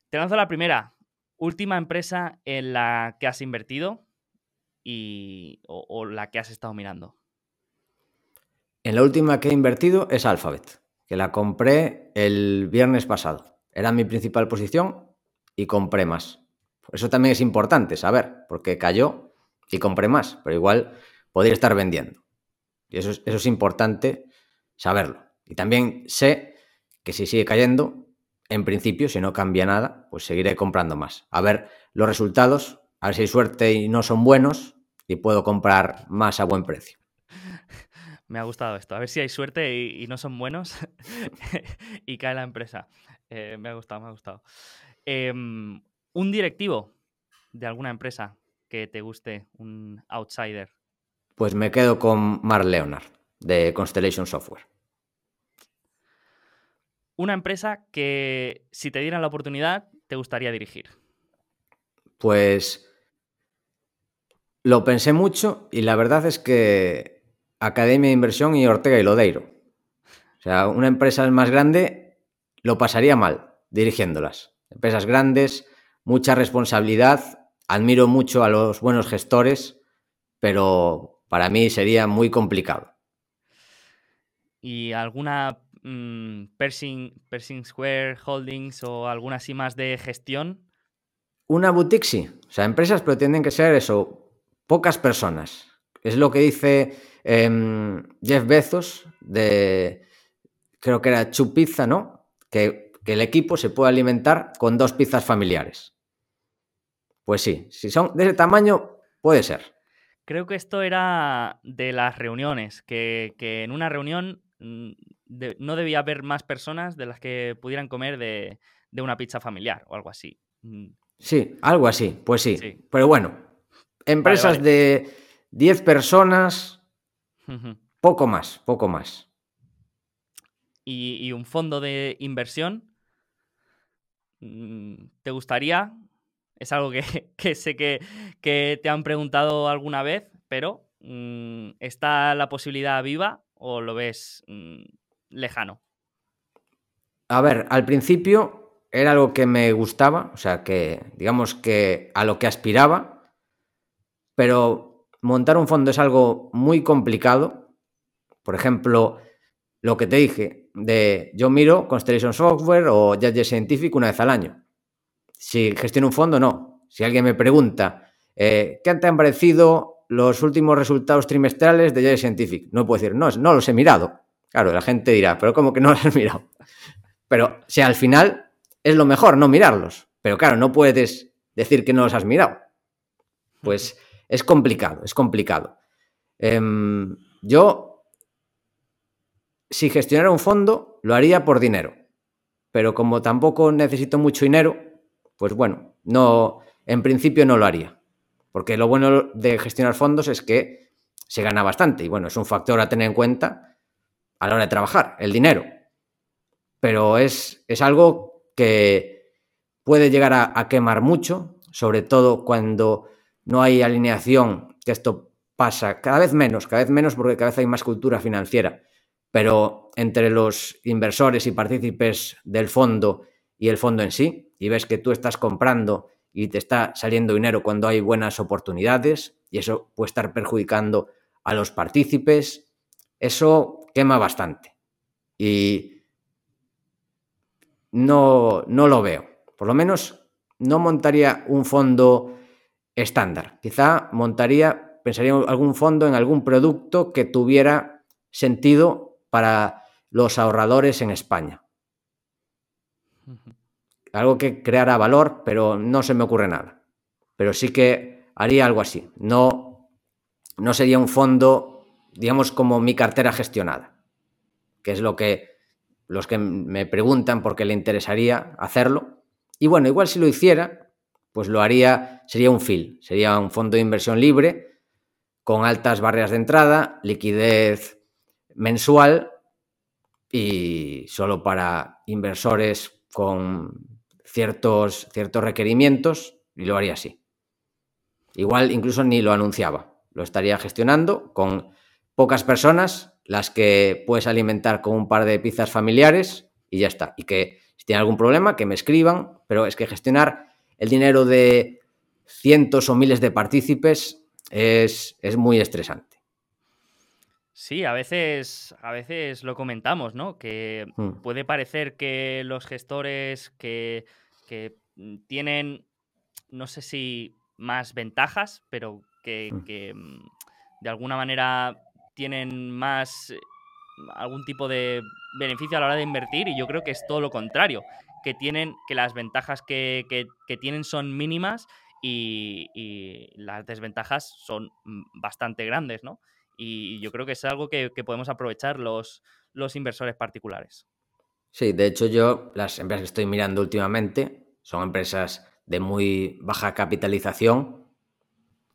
S1: Te lanzo la primera. Última empresa en la que has invertido y, o, la que has estado mirando?
S2: En la última que he invertido es Alphabet, que la compré el viernes pasado. Era mi principal posición y compré más. Eso también es importante saber, porque cayó y compré más, pero igual podría estar vendiendo. Y eso es, eso es importante saberlo. Y también sé que si sigue cayendo, en principio, si no cambia nada, pues seguiré comprando más. A ver los resultados, a ver si hay suerte y no son buenos, y puedo comprar más a buen precio.
S1: Me ha gustado esto. A ver si hay suerte y, no son buenos y cae la empresa. Eh, me ha gustado, me ha gustado. Em, un directivo de alguna empresa que te guste, un outsider.
S2: Pues me quedo con Mark Leonard, de Constellation Software.
S1: Una empresa que, si te dieran la oportunidad, te gustaría dirigir.
S2: Pues lo pensé mucho y la verdad es que Academia de Inversión y Ortega y Lodeiro. O sea, una empresa más grande lo pasaría mal dirigiéndolas. Empresas grandes, mucha responsabilidad admiro mucho a los buenos gestores, pero para mí sería muy complicado.
S1: ¿Y alguna mm, Pershing, Square Holdings o alguna así más de gestión?
S2: Una boutique sí. O sea, empresas, pero tienen que ser eso, pocas personas. Es lo que dice em, Jeff Bezos de, creo que era Chu Pizza, ¿no? Que, que el equipo se puede alimentar con dos pizzas familiares. Pues sí, si son de ese tamaño, puede ser.
S1: Creo que esto era de las reuniones, que, en una reunión mm, no debía haber más personas de las que pudieran comer de, una pizza familiar o algo así. Mm.
S2: Sí, algo así, pues sí. Pero bueno, empresas de 10 personas, poco más, poco más.
S1: ¿Y, un fondo de inversión? Mm, ¿Te gustaría? Es algo que, sé que, te han preguntado alguna vez, pero mm, ¿está la posibilidad viva o lo ves mm, lejano?
S2: A ver, al principio era algo que me gustaba, o sea, que digamos que a lo que aspiraba, pero montar un fondo es algo muy complicado. Por ejemplo, lo que te dije, de yo miro Constellation Software o Judge Scientific una vez al año. Si gestiono un fondo, no. Si alguien me pregunta, eh, ¿qué te han parecido los últimos resultados trimestrales de Judge Scientific? No puedo decir, no, no los he mirado. Claro, la gente dirá, pero ¿cómo que no los has mirado? Pero si al final es lo mejor no mirarlos. Pero claro, no puedes decir que no los has mirado. Pues es complicado, es complicado. Em, yo si gestionara un fondo, lo haría por dinero. Pero como tampoco necesito mucho dinero, pues bueno, no, en principio no lo haría. Porque lo bueno de gestionar fondos es que se gana bastante. Y bueno, es un factor a tener en cuenta a la hora de trabajar, el dinero. Pero es, es algo que puede llegar a, a quemar mucho, sobre todo cuando no hay alineación, que esto pasa cada vez menos, cada vez menos porque cada vez hay más cultura financiera pero entre los inversores y partícipes del fondo y el fondo en sí, y ves que tú estás comprando y te está saliendo dinero cuando hay buenas oportunidades, y eso puede estar perjudicando a los partícipes, eso quema bastante. Y no, no lo veo. Por lo menos no montaría un fondo estándar. Quizá montaría, pensaría algún fondo en algún producto que tuviera sentido para los ahorradores en España. Algo que creara valor, pero no se me ocurre nada. Pero sí que haría algo así. No, no sería un fondo, digamos, como mi cartera gestionada, que es lo que los que me preguntan por qué le interesaría hacerlo. Y bueno, igual si lo hiciera, pues lo haría, sería un FIL, sería un fondo de inversión libre, con altas barreras de entrada, liquidez mensual y solo para inversores con ciertos, ciertos requerimientos y lo haría así. Igual incluso ni lo anunciaba, lo estaría gestionando con pocas personas, las que puedes alimentar con un par de pizzas familiares y ya está. Y que si tienen algún problema, que me escriban, pero es que gestionar el dinero de cientos o miles de partícipes es, es muy estresante.
S1: Sí, a veces, a veces lo comentamos, ¿no? Que mm. puede parecer que los gestores que, mm, tienen, no sé si más ventajas, pero que, mm. mm, de alguna manera tienen más eh, algún tipo de beneficio a la hora de invertir y yo creo que es todo lo contrario, que tienen que las ventajas que, tienen son mínimas y, y, las desventajas son bastante grandes, ¿no? Y yo creo que es algo que, podemos aprovechar los, los inversores particulares.
S2: Sí, de hecho yo las empresas que estoy mirando últimamente son empresas de muy baja capitalización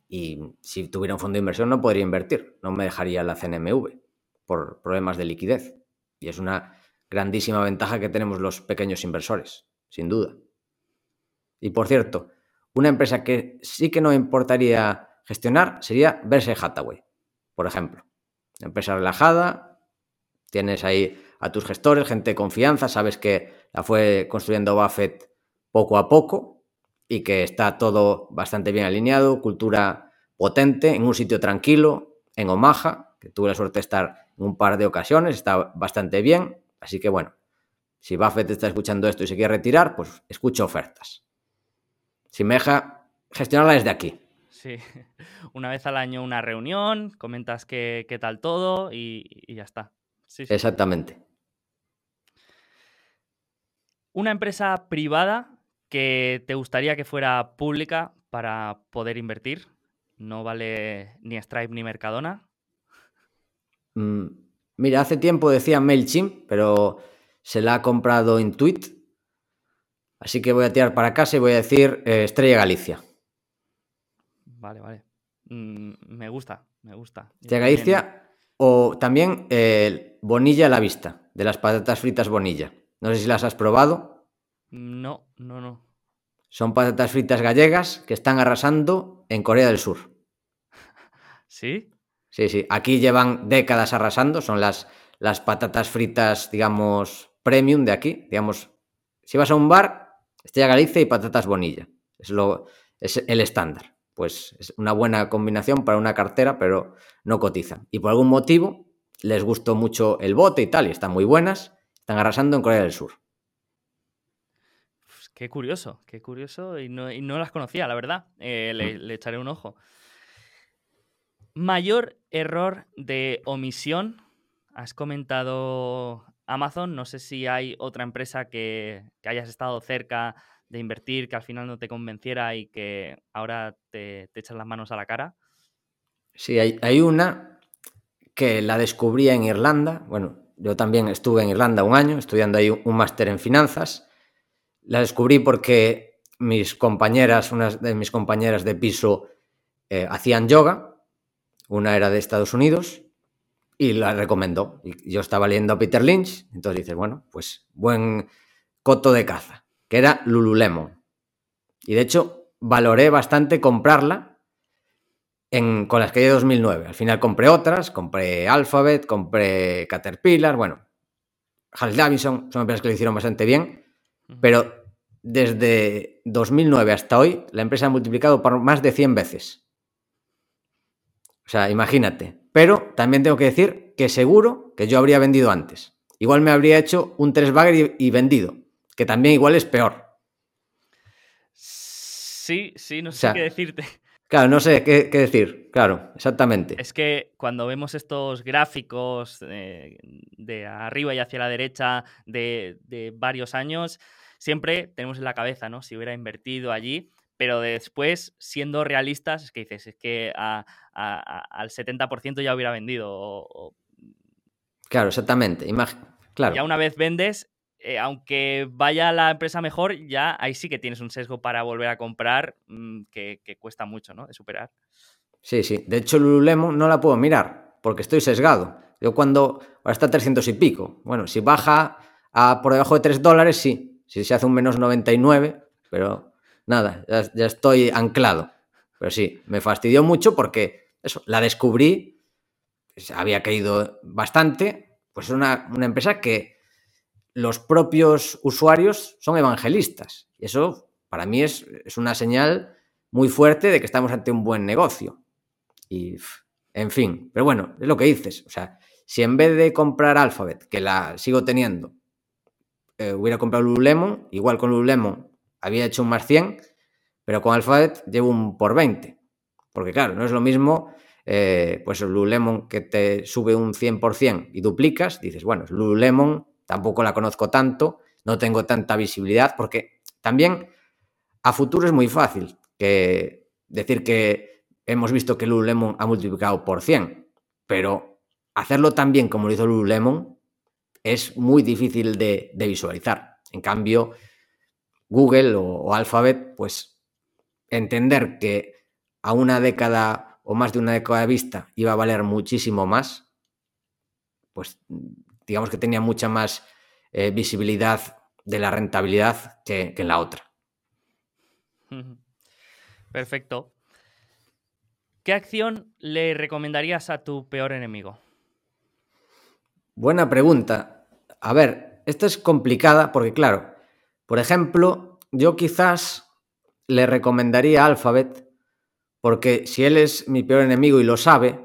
S2: y si tuviera un fondo de inversión no podría invertir, no me dejaría la CNMV por problemas de liquidez. Y es una grandísima ventaja que tenemos los pequeños inversores, sin duda. Y por cierto, una empresa que sí que no importaría gestionar sería Berkshire Hathaway por ejemplo. Empresa relajada, tienes ahí a tus gestores, gente de confianza, sabes que la fue construyendo Buffett poco a poco y que está todo bastante bien alineado, cultura potente, en un sitio tranquilo, en Omaha, que tuve la suerte de estar en un par de ocasiones, está bastante bien, así que bueno, si Buffett está escuchando esto y se quiere retirar, pues escucha ofertas. Si me deja gestionarla desde aquí.
S1: Sí, una vez al año una reunión, comentas qué, tal todo y, ya está.
S2: Exactamente.
S1: Una empresa privada que te gustaría que fuera pública para poder invertir. No vale ni Stripe ni Mercadona.
S2: Mm, mira, hace tiempo decía MailChimp, pero se la ha comprado Intuit. Así que voy a tirar para casa y voy a decir eh, Estrella Galicia.
S1: Vale, vale. Mm, me gusta, me gusta.
S2: Estrella Galicia o también eh, Bonilla a la vista, de las patatas fritas Bonilla. No sé si las has probado.
S1: No, no, no.
S2: Son patatas fritas gallegas que están arrasando en Corea del Sur.
S1: ¿Sí?
S2: Sí, sí. Aquí llevan décadas arrasando. Son las, las patatas fritas, digamos, premium de aquí. Digamos, si vas a un bar, Estrella Galicia y patatas Bonilla. Es, lo, es el estándar. Pues es una buena combinación para una cartera, pero no cotizan. Y por algún motivo les gustó mucho el bote y tal, y están muy buenas. Están arrasando en Corea del Sur.
S1: Pues qué curioso, qué curioso. Y no, las conocía, la verdad. Eh, le, mm. le echaré un ojo. Mayor error de omisión. Has comentado Amazon. No sé si hay otra empresa que, hayas estado cerca de invertir, que al final no te convenciera y que ahora te, te las manos a la cara.
S2: Sí, hay, hay, una que la descubrí en Irlanda. Bueno, yo también estuve en Irlanda un año estudiando ahí un máster en finanzas. La descubrí porque mis compañeras, unas de mis compañeras de piso, eh, hacían yoga. Una era de Estados Unidos y la recomendó. Y yo estaba leyendo a Peter Lynch, entonces dices, bueno, pues buen coto de caza, que era Lululemon. Y de hecho, valoré bastante comprarla con las que de 2009. Al final compré otras, compré Alphabet, compré Caterpillar, bueno, Harley Davidson, son empresas que lo hicieron bastante bien, pero desde 2009 hasta hoy la empresa ha multiplicado por más de 100 veces. O sea, imagínate. Pero también tengo que decir que seguro que yo habría vendido antes. Igual me habría hecho un 3 bagger y, vendido, que también igual es peor.
S1: Sí, sí, no sé qué decirte.
S2: Claro, no sé qué, decir, claro, exactamente.
S1: Es que cuando vemos estos gráficos de arriba y hacia la derecha de, varios años, siempre tenemos en la cabeza, ¿no? Si hubiera invertido allí, pero después, siendo realistas, es que dices, es que al 70% ya hubiera vendido.
S2: Claro, exactamente. claro.
S1: Ya una vez vendes, eh, aunque vaya la empresa mejor, ya ahí sí que tienes un sesgo para volver a comprar mm, que, cuesta mucho, ¿no? De superar.
S2: Sí, sí. De hecho, Lululemon no la puedo mirar porque estoy sesgado. Yo cuando... Ahora está 300 y pico. Bueno, si baja a por debajo de 3 dólares, sí. Si se hace un menos 99, pero nada, ya, estoy anclado. Pero sí, me fastidió mucho porque eso, la descubrí, había caído bastante, pues una, una empresa que los propios usuarios son evangelistas. Y eso para mí es, una señal muy fuerte de que estamos ante un buen negocio. Y, en fin, pero bueno, es lo que dices. O sea, si en vez de comprar Alphabet, que la sigo teniendo, eh, hubiera comprado Lululemon, igual con Lululemon había hecho un más 100, pero con Alphabet llevo un por 20. Porque claro, no es lo mismo, eh, pues Lululemon que te sube un 100% y duplicas, dices, bueno, Lululemon tampoco la conozco tanto, no tengo tanta visibilidad, porque también a futuro es muy fácil que decir que hemos visto que Lululemon ha multiplicado por 100, pero hacerlo tan bien como lo hizo Lululemon es muy difícil de, visualizar. En cambio, Google o, o Alphabet, pues entender que a una década o más de una década de vista iba a valer muchísimo más, pues digamos que tenía mucha más eh, visibilidad de la rentabilidad que, en la otra.
S1: Perfecto. ¿Qué acción le recomendarías a tu peor enemigo?
S2: Buena pregunta. A ver, esta es complicada porque, claro, por ejemplo, yo quizás le recomendaría Alphabet, porque si él es mi peor enemigo y lo sabe,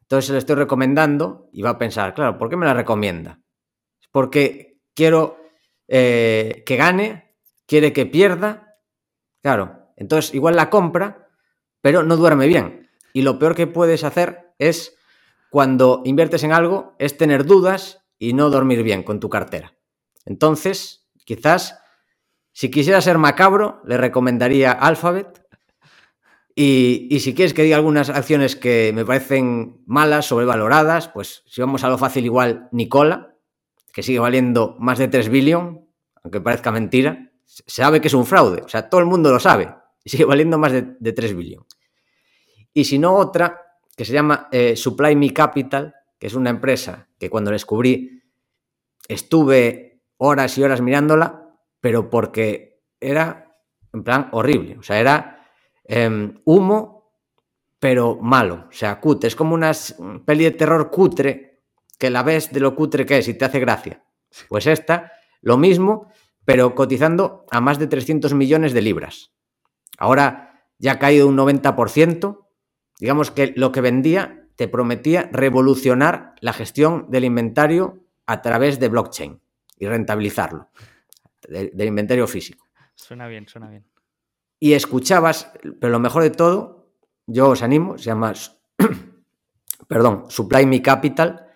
S2: entonces le estoy recomendando y va a pensar, claro, ¿por qué me la recomienda? Porque quiero eh, que gane, quiere que pierda, claro, entonces igual la compra, pero no duerme bien. Y lo peor que puedes hacer es, cuando inviertes en algo, es tener dudas y no dormir bien con tu cartera. Entonces, quizás, si quisiera ser macabro, le recomendaría Alphabet. Y, si quieres que diga algunas acciones que me parecen malas, sobrevaloradas, pues si vamos a lo fácil, igual Nicola, que sigue valiendo más de 3 billones, aunque parezca mentira, sabe que es un fraude, o sea, todo el mundo lo sabe, y sigue valiendo más de, de 3 billones. Y si no, otra que se llama eh, Supply Me Capital, que es una empresa que cuando descubrí estuve horas y horas mirándola, pero porque era en plan horrible. O sea, era em, humo, pero malo. O sea, cutre. Es como una peli de terror cutre que la ves de lo cutre que es y te hace gracia. Pues esta, lo mismo, pero cotizando a más de 300 millones de libras. Ahora ya ha caído un 90%. Digamos que lo que vendía te prometía revolucionar la gestión del inventario a través de blockchain y rentabilizarlo, del inventario físico.
S1: Suena bien, suena bien.
S2: Y escuchabas, pero lo mejor de todo, yo os animo, se llama, perdón, Supply Me Capital,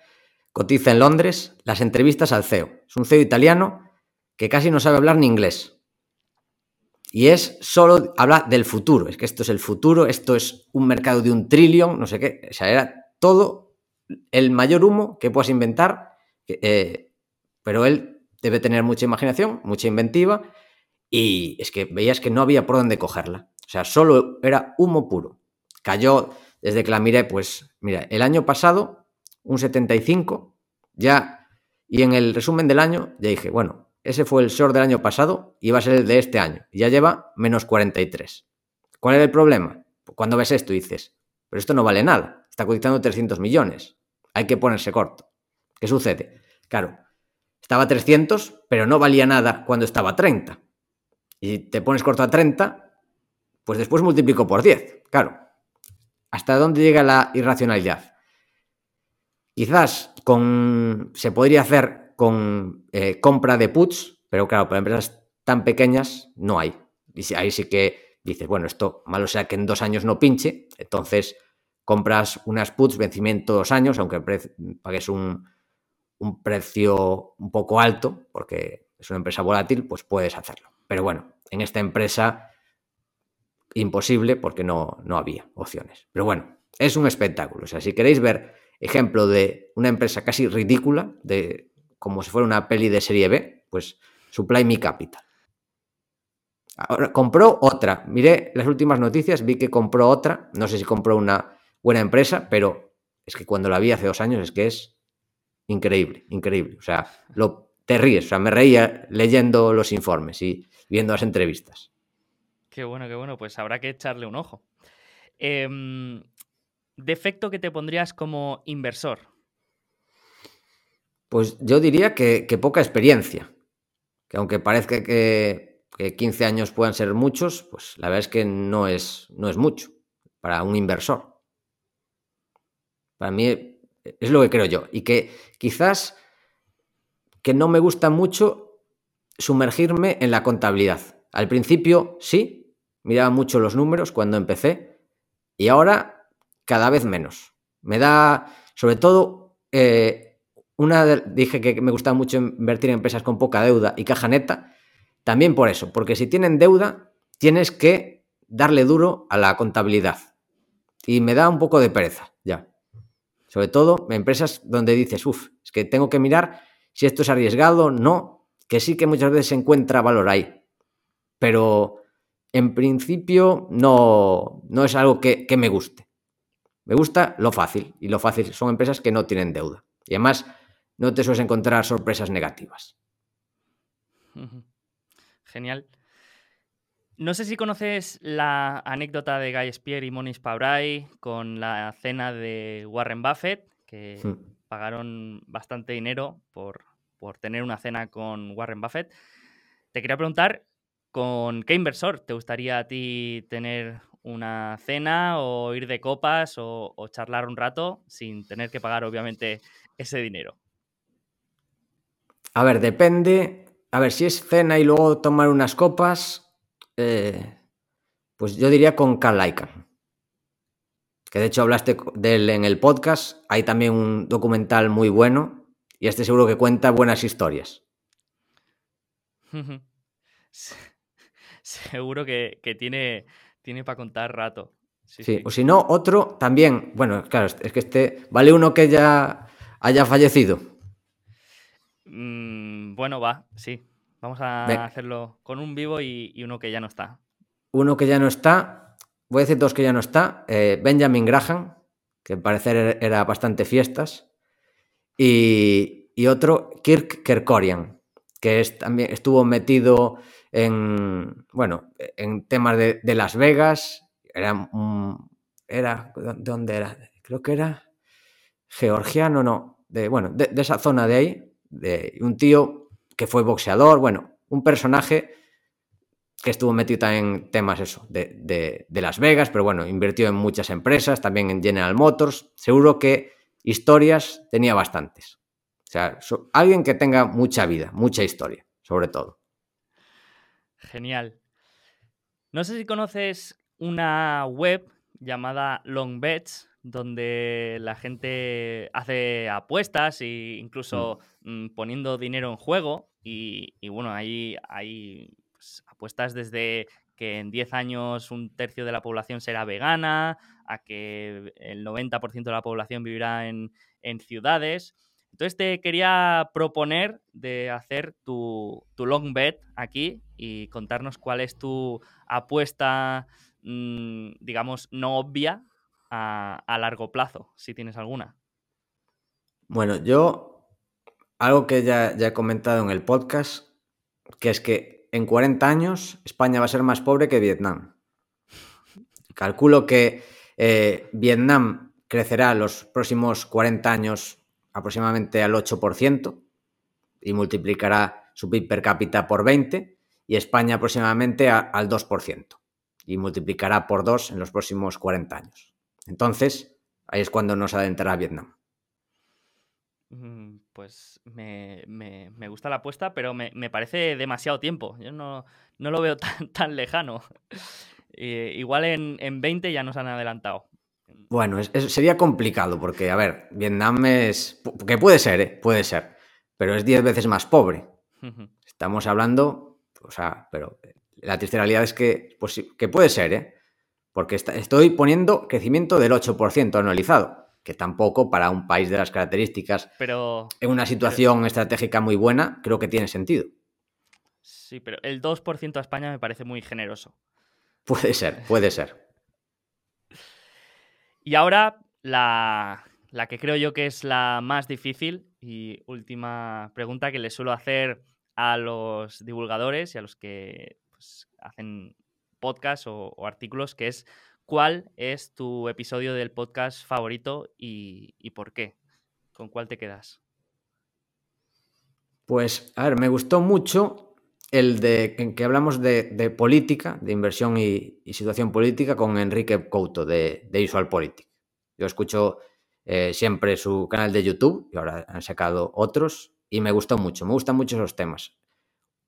S2: cotiza en Londres, las entrevistas al CEO. Es un CEO italiano que casi no sabe hablar ni inglés. Y es solo, habla del futuro, es que esto es el futuro, esto es un mercado de un trillón, no sé qué, o sea, era todo el mayor humo que puedas inventar, eh, pero él debe tener mucha imaginación, mucha inventiva, y es que veías que no había por dónde cogerla, o sea, solo era humo puro. Cayó, desde que la miré, pues, mira, el año pasado, un 75, ya, y en el resumen del año, ya dije, bueno, ese fue el short del año pasado y va a ser el de este año. Ya lleva menos 43. ¿Cuál es el problema? Cuando ves esto dices, pero esto no vale nada. Está cotizando 300 millones. Hay que ponerse corto. ¿Qué sucede? Claro, estaba 300, pero no valía nada cuando estaba a 30. Y te pones corto a 30, pues después multiplico por 10. Claro. ¿Hasta dónde llega la irracionalidad? Quizás con, se podría hacer con eh, compra de puts, pero claro, para empresas tan pequeñas no hay. Y ahí sí que dices, bueno, esto malo sea que en dos años no pinche, entonces compras unas puts, vencimiento dos años, aunque pagues un, un precio un poco alto, porque es una empresa volátil, pues puedes hacerlo. Pero bueno, en esta empresa imposible porque no, no había opciones. Pero bueno, es un espectáculo. O sea, si queréis ver ejemplo de una empresa casi ridícula, de como si fuera una peli de serie B, pues Supply Me Capital. Ahora, compró otra. Miré las últimas noticias, vi que compró otra. No sé si compró una buena empresa, pero es que cuando la vi hace dos años es que es increíble, increíble. O sea, lo, te ríes. O sea, me reía leyendo los informes y viendo las entrevistas.
S1: Qué bueno, qué bueno. Pues habrá que echarle un ojo. Em, defecto que te pondrías como inversor.
S2: Pues yo diría que, poca experiencia. Que aunque parezca que, 15 años puedan ser muchos, pues la verdad es que no es, no es mucho para un inversor. Para mí es lo que creo yo. Y que quizás que no me gusta mucho sumergirme en la contabilidad. Al principio sí, miraba mucho los números cuando empecé y ahora cada vez menos. Me da, sobre todo, eh, una dije que me gustaba mucho invertir en empresas con poca deuda y caja neta, también por eso, porque si tienen deuda, tienes que darle duro a la contabilidad. Y me da un poco de pereza. Sobre todo empresas donde dices, uff, es que tengo que mirar si esto es arriesgado, no, que sí que muchas veces se encuentra valor ahí. Pero en principio no, no es algo que, que me guste. Me gusta lo fácil, y lo fácil son empresas que no tienen deuda. Y además, no te sueles encontrar sorpresas negativas.
S1: Genial. No sé si conoces la anécdota de Guy Spier y Monish Pabrai con la cena de Warren Buffett, que pagaron bastante dinero por, por tener una cena con Warren Buffett. Te quería preguntar ¿Con qué inversor te gustaría a ti tener una cena o ir de copas o, charlar un rato sin tener que pagar, obviamente, ese dinero?
S2: A ver, depende. A ver, si es cena y luego tomar unas copas, eh, pues yo diría con Carl Que de hecho hablaste de él en el podcast. Hay también un documental muy bueno y este seguro que cuenta buenas historias.
S1: seguro que, tiene, tiene para contar rato.
S2: Sí, o si no, otro también, bueno, claro, es que este, ¿vale uno que ya haya fallecido?
S1: Mm, bueno, va, sí. Vamos a hacerlo con un vivo y, uno que ya no está.
S2: Uno que ya no está, voy a decir dos que ya no está. Eh, Benjamin Graham, que parecer era bastante fiestas. Y, y otro, Kirk Kerkorian, que es, también estuvo metido en, bueno, en temas de, Las Vegas. Era, era, ¿dónde era? Creo que era georgiano, no, de, bueno, de, esa zona de ahí, de un tío que fue boxeador, bueno, un personaje que estuvo metido en temas eso, de, de, Las Vegas, pero bueno, invirtió en muchas empresas, también en General Motors. Seguro que historias tenía bastantes. O sea, alguien que tenga mucha vida, mucha historia, sobre todo.
S1: Genial. No sé si conoces una web llamada Longbets, donde la gente hace apuestas e incluso mm, poniendo dinero en juego. Y, bueno, ahí hay pues, apuestas desde que en 10 años un tercio de la población será vegana, a que el 90% de la población vivirá en, en ciudades. Entonces te quería proponer de hacer tu, long bet aquí y contarnos cuál es tu apuesta, mm, digamos, no obvia a, largo plazo, si tienes alguna.
S2: Bueno, yo, algo que ya, ya he comentado en el podcast, que es que en 40 años España va a ser más pobre que Vietnam. Calculo que eh, Vietnam crecerá los próximos 40 años aproximadamente al 8% y multiplicará su PIB per cápita por 20 y España aproximadamente al 2% y multiplicará por 2 en los próximos 40 años. Entonces, ahí es cuando nos adentrará Vietnam.
S1: Mm, pues me, gusta la apuesta, pero me, parece demasiado tiempo. Yo no, lo veo tan, lejano. igual en, en 20 ya nos han adelantado.
S2: Bueno, sería complicado porque, a ver, Vietnam es... que puede ser, ¿eh? puede ser, pero es 10 veces más pobre. Estamos hablando, o sea, pero la triste realidad es que, pues, que puede ser, ¿eh? Porque estoy poniendo crecimiento del 8% anualizado, que tampoco para un país de las características,
S1: pero,
S2: en una situación estratégica muy buena, creo que tiene sentido.
S1: Sí, pero el 2% a España me parece muy generoso.
S2: Puede ser, puede ser.
S1: Y ahora la, que creo yo que es la más difícil y última pregunta que le suelo hacer a los divulgadores y a los que pues, hacen podcast o, artículos, que es ¿cuál es tu episodio del podcast favorito y, por qué? ¿Con cuál te quedas?
S2: Pues, a ver, me gustó mucho el de en que hablamos de, política, de inversión y, situación política con Enrique Couto de, de Politics. Yo escucho eh, siempre su canal de YouTube y ahora han sacado otros y me gustó mucho, me gustan mucho esos temas.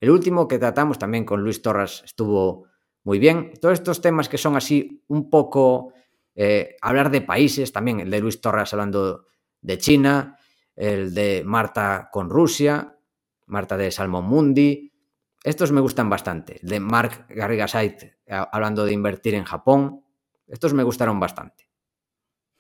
S2: El último que tratamos también con Luis Torres estuvo muy bien. Todos estos temas que son así un poco eh, hablar de países, también el de Luis Torres hablando de China, el de Marta con Rusia, Marta de Salmon Mundi, estos me gustan bastante. El de Mark Garrigasait eh, hablando de invertir en Japón. Estos me gustaron bastante.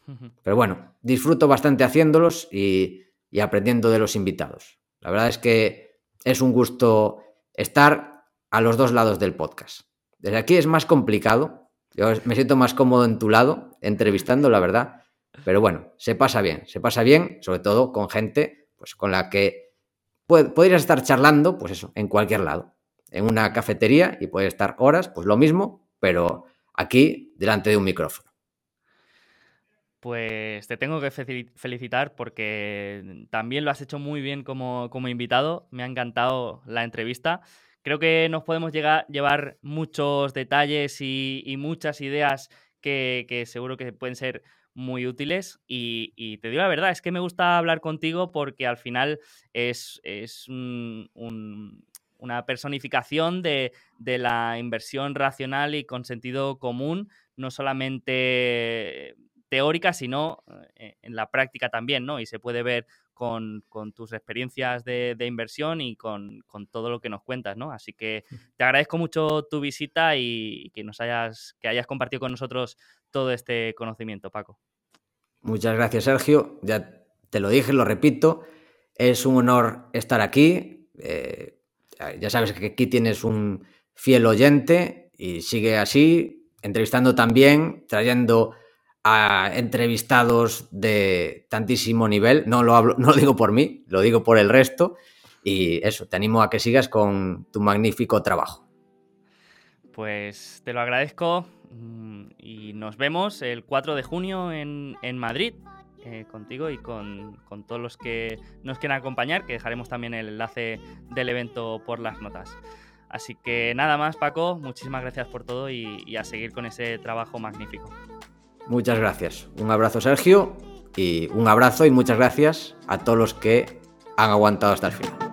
S2: Pero bueno, disfruto bastante haciéndolos y, aprendiendo de los invitados. La verdad es que es un gusto estar a los dos lados del podcast. Desde aquí es más complicado. Yo me siento más cómodo en tu lado, entrevistando, la verdad. Pero bueno, se pasa bien. Se pasa bien, sobre todo con gente pues, con la que podrías estar charlando, pues eso, en cualquier lado en una cafetería y puede estar horas, pues lo mismo, pero aquí delante de un micrófono.
S1: Pues te tengo que felicitar porque también lo has hecho muy bien como, invitado. Me ha encantado la entrevista. Creo que nos podemos llevar muchos detalles y, muchas ideas que, seguro que pueden ser muy útiles y, te digo la verdad, es que me gusta hablar contigo porque al final es, una personificación de, de, la inversión racional y con sentido común, no solamente teórica, sino eh, en la práctica también, ¿no? Y se puede ver con, tus experiencias de, inversión y con, todo lo que nos cuentas, ¿no? Así que te agradezco mucho tu visita y, que nos hayas, que hayas compartido con nosotros todo este conocimiento, Paco.
S2: Muchas gracias, Sergio. Ya te lo dije, lo repito. Es un honor estar aquí. Eh, ya sabes que aquí tienes un fiel oyente y sigue así, entrevistando también, trayendo entrevistados de tantísimo nivel. No lo, hablo, no lo digo por mí, lo digo por el resto. Y eso, te animo a que sigas con tu magnífico trabajo.
S1: Pues te lo agradezco mm, y nos vemos el 4 de junio en, Madrid eh, contigo y con, todos los que nos quieran acompañar, que dejaremos también el enlace del evento por las notas. Así que nada más, Paco, muchísimas gracias por todo y a seguir con ese trabajo magnífico.
S2: Muchas gracias. Un abrazo Sergio y un abrazo y muchas gracias a todos los que han aguantado hasta el final.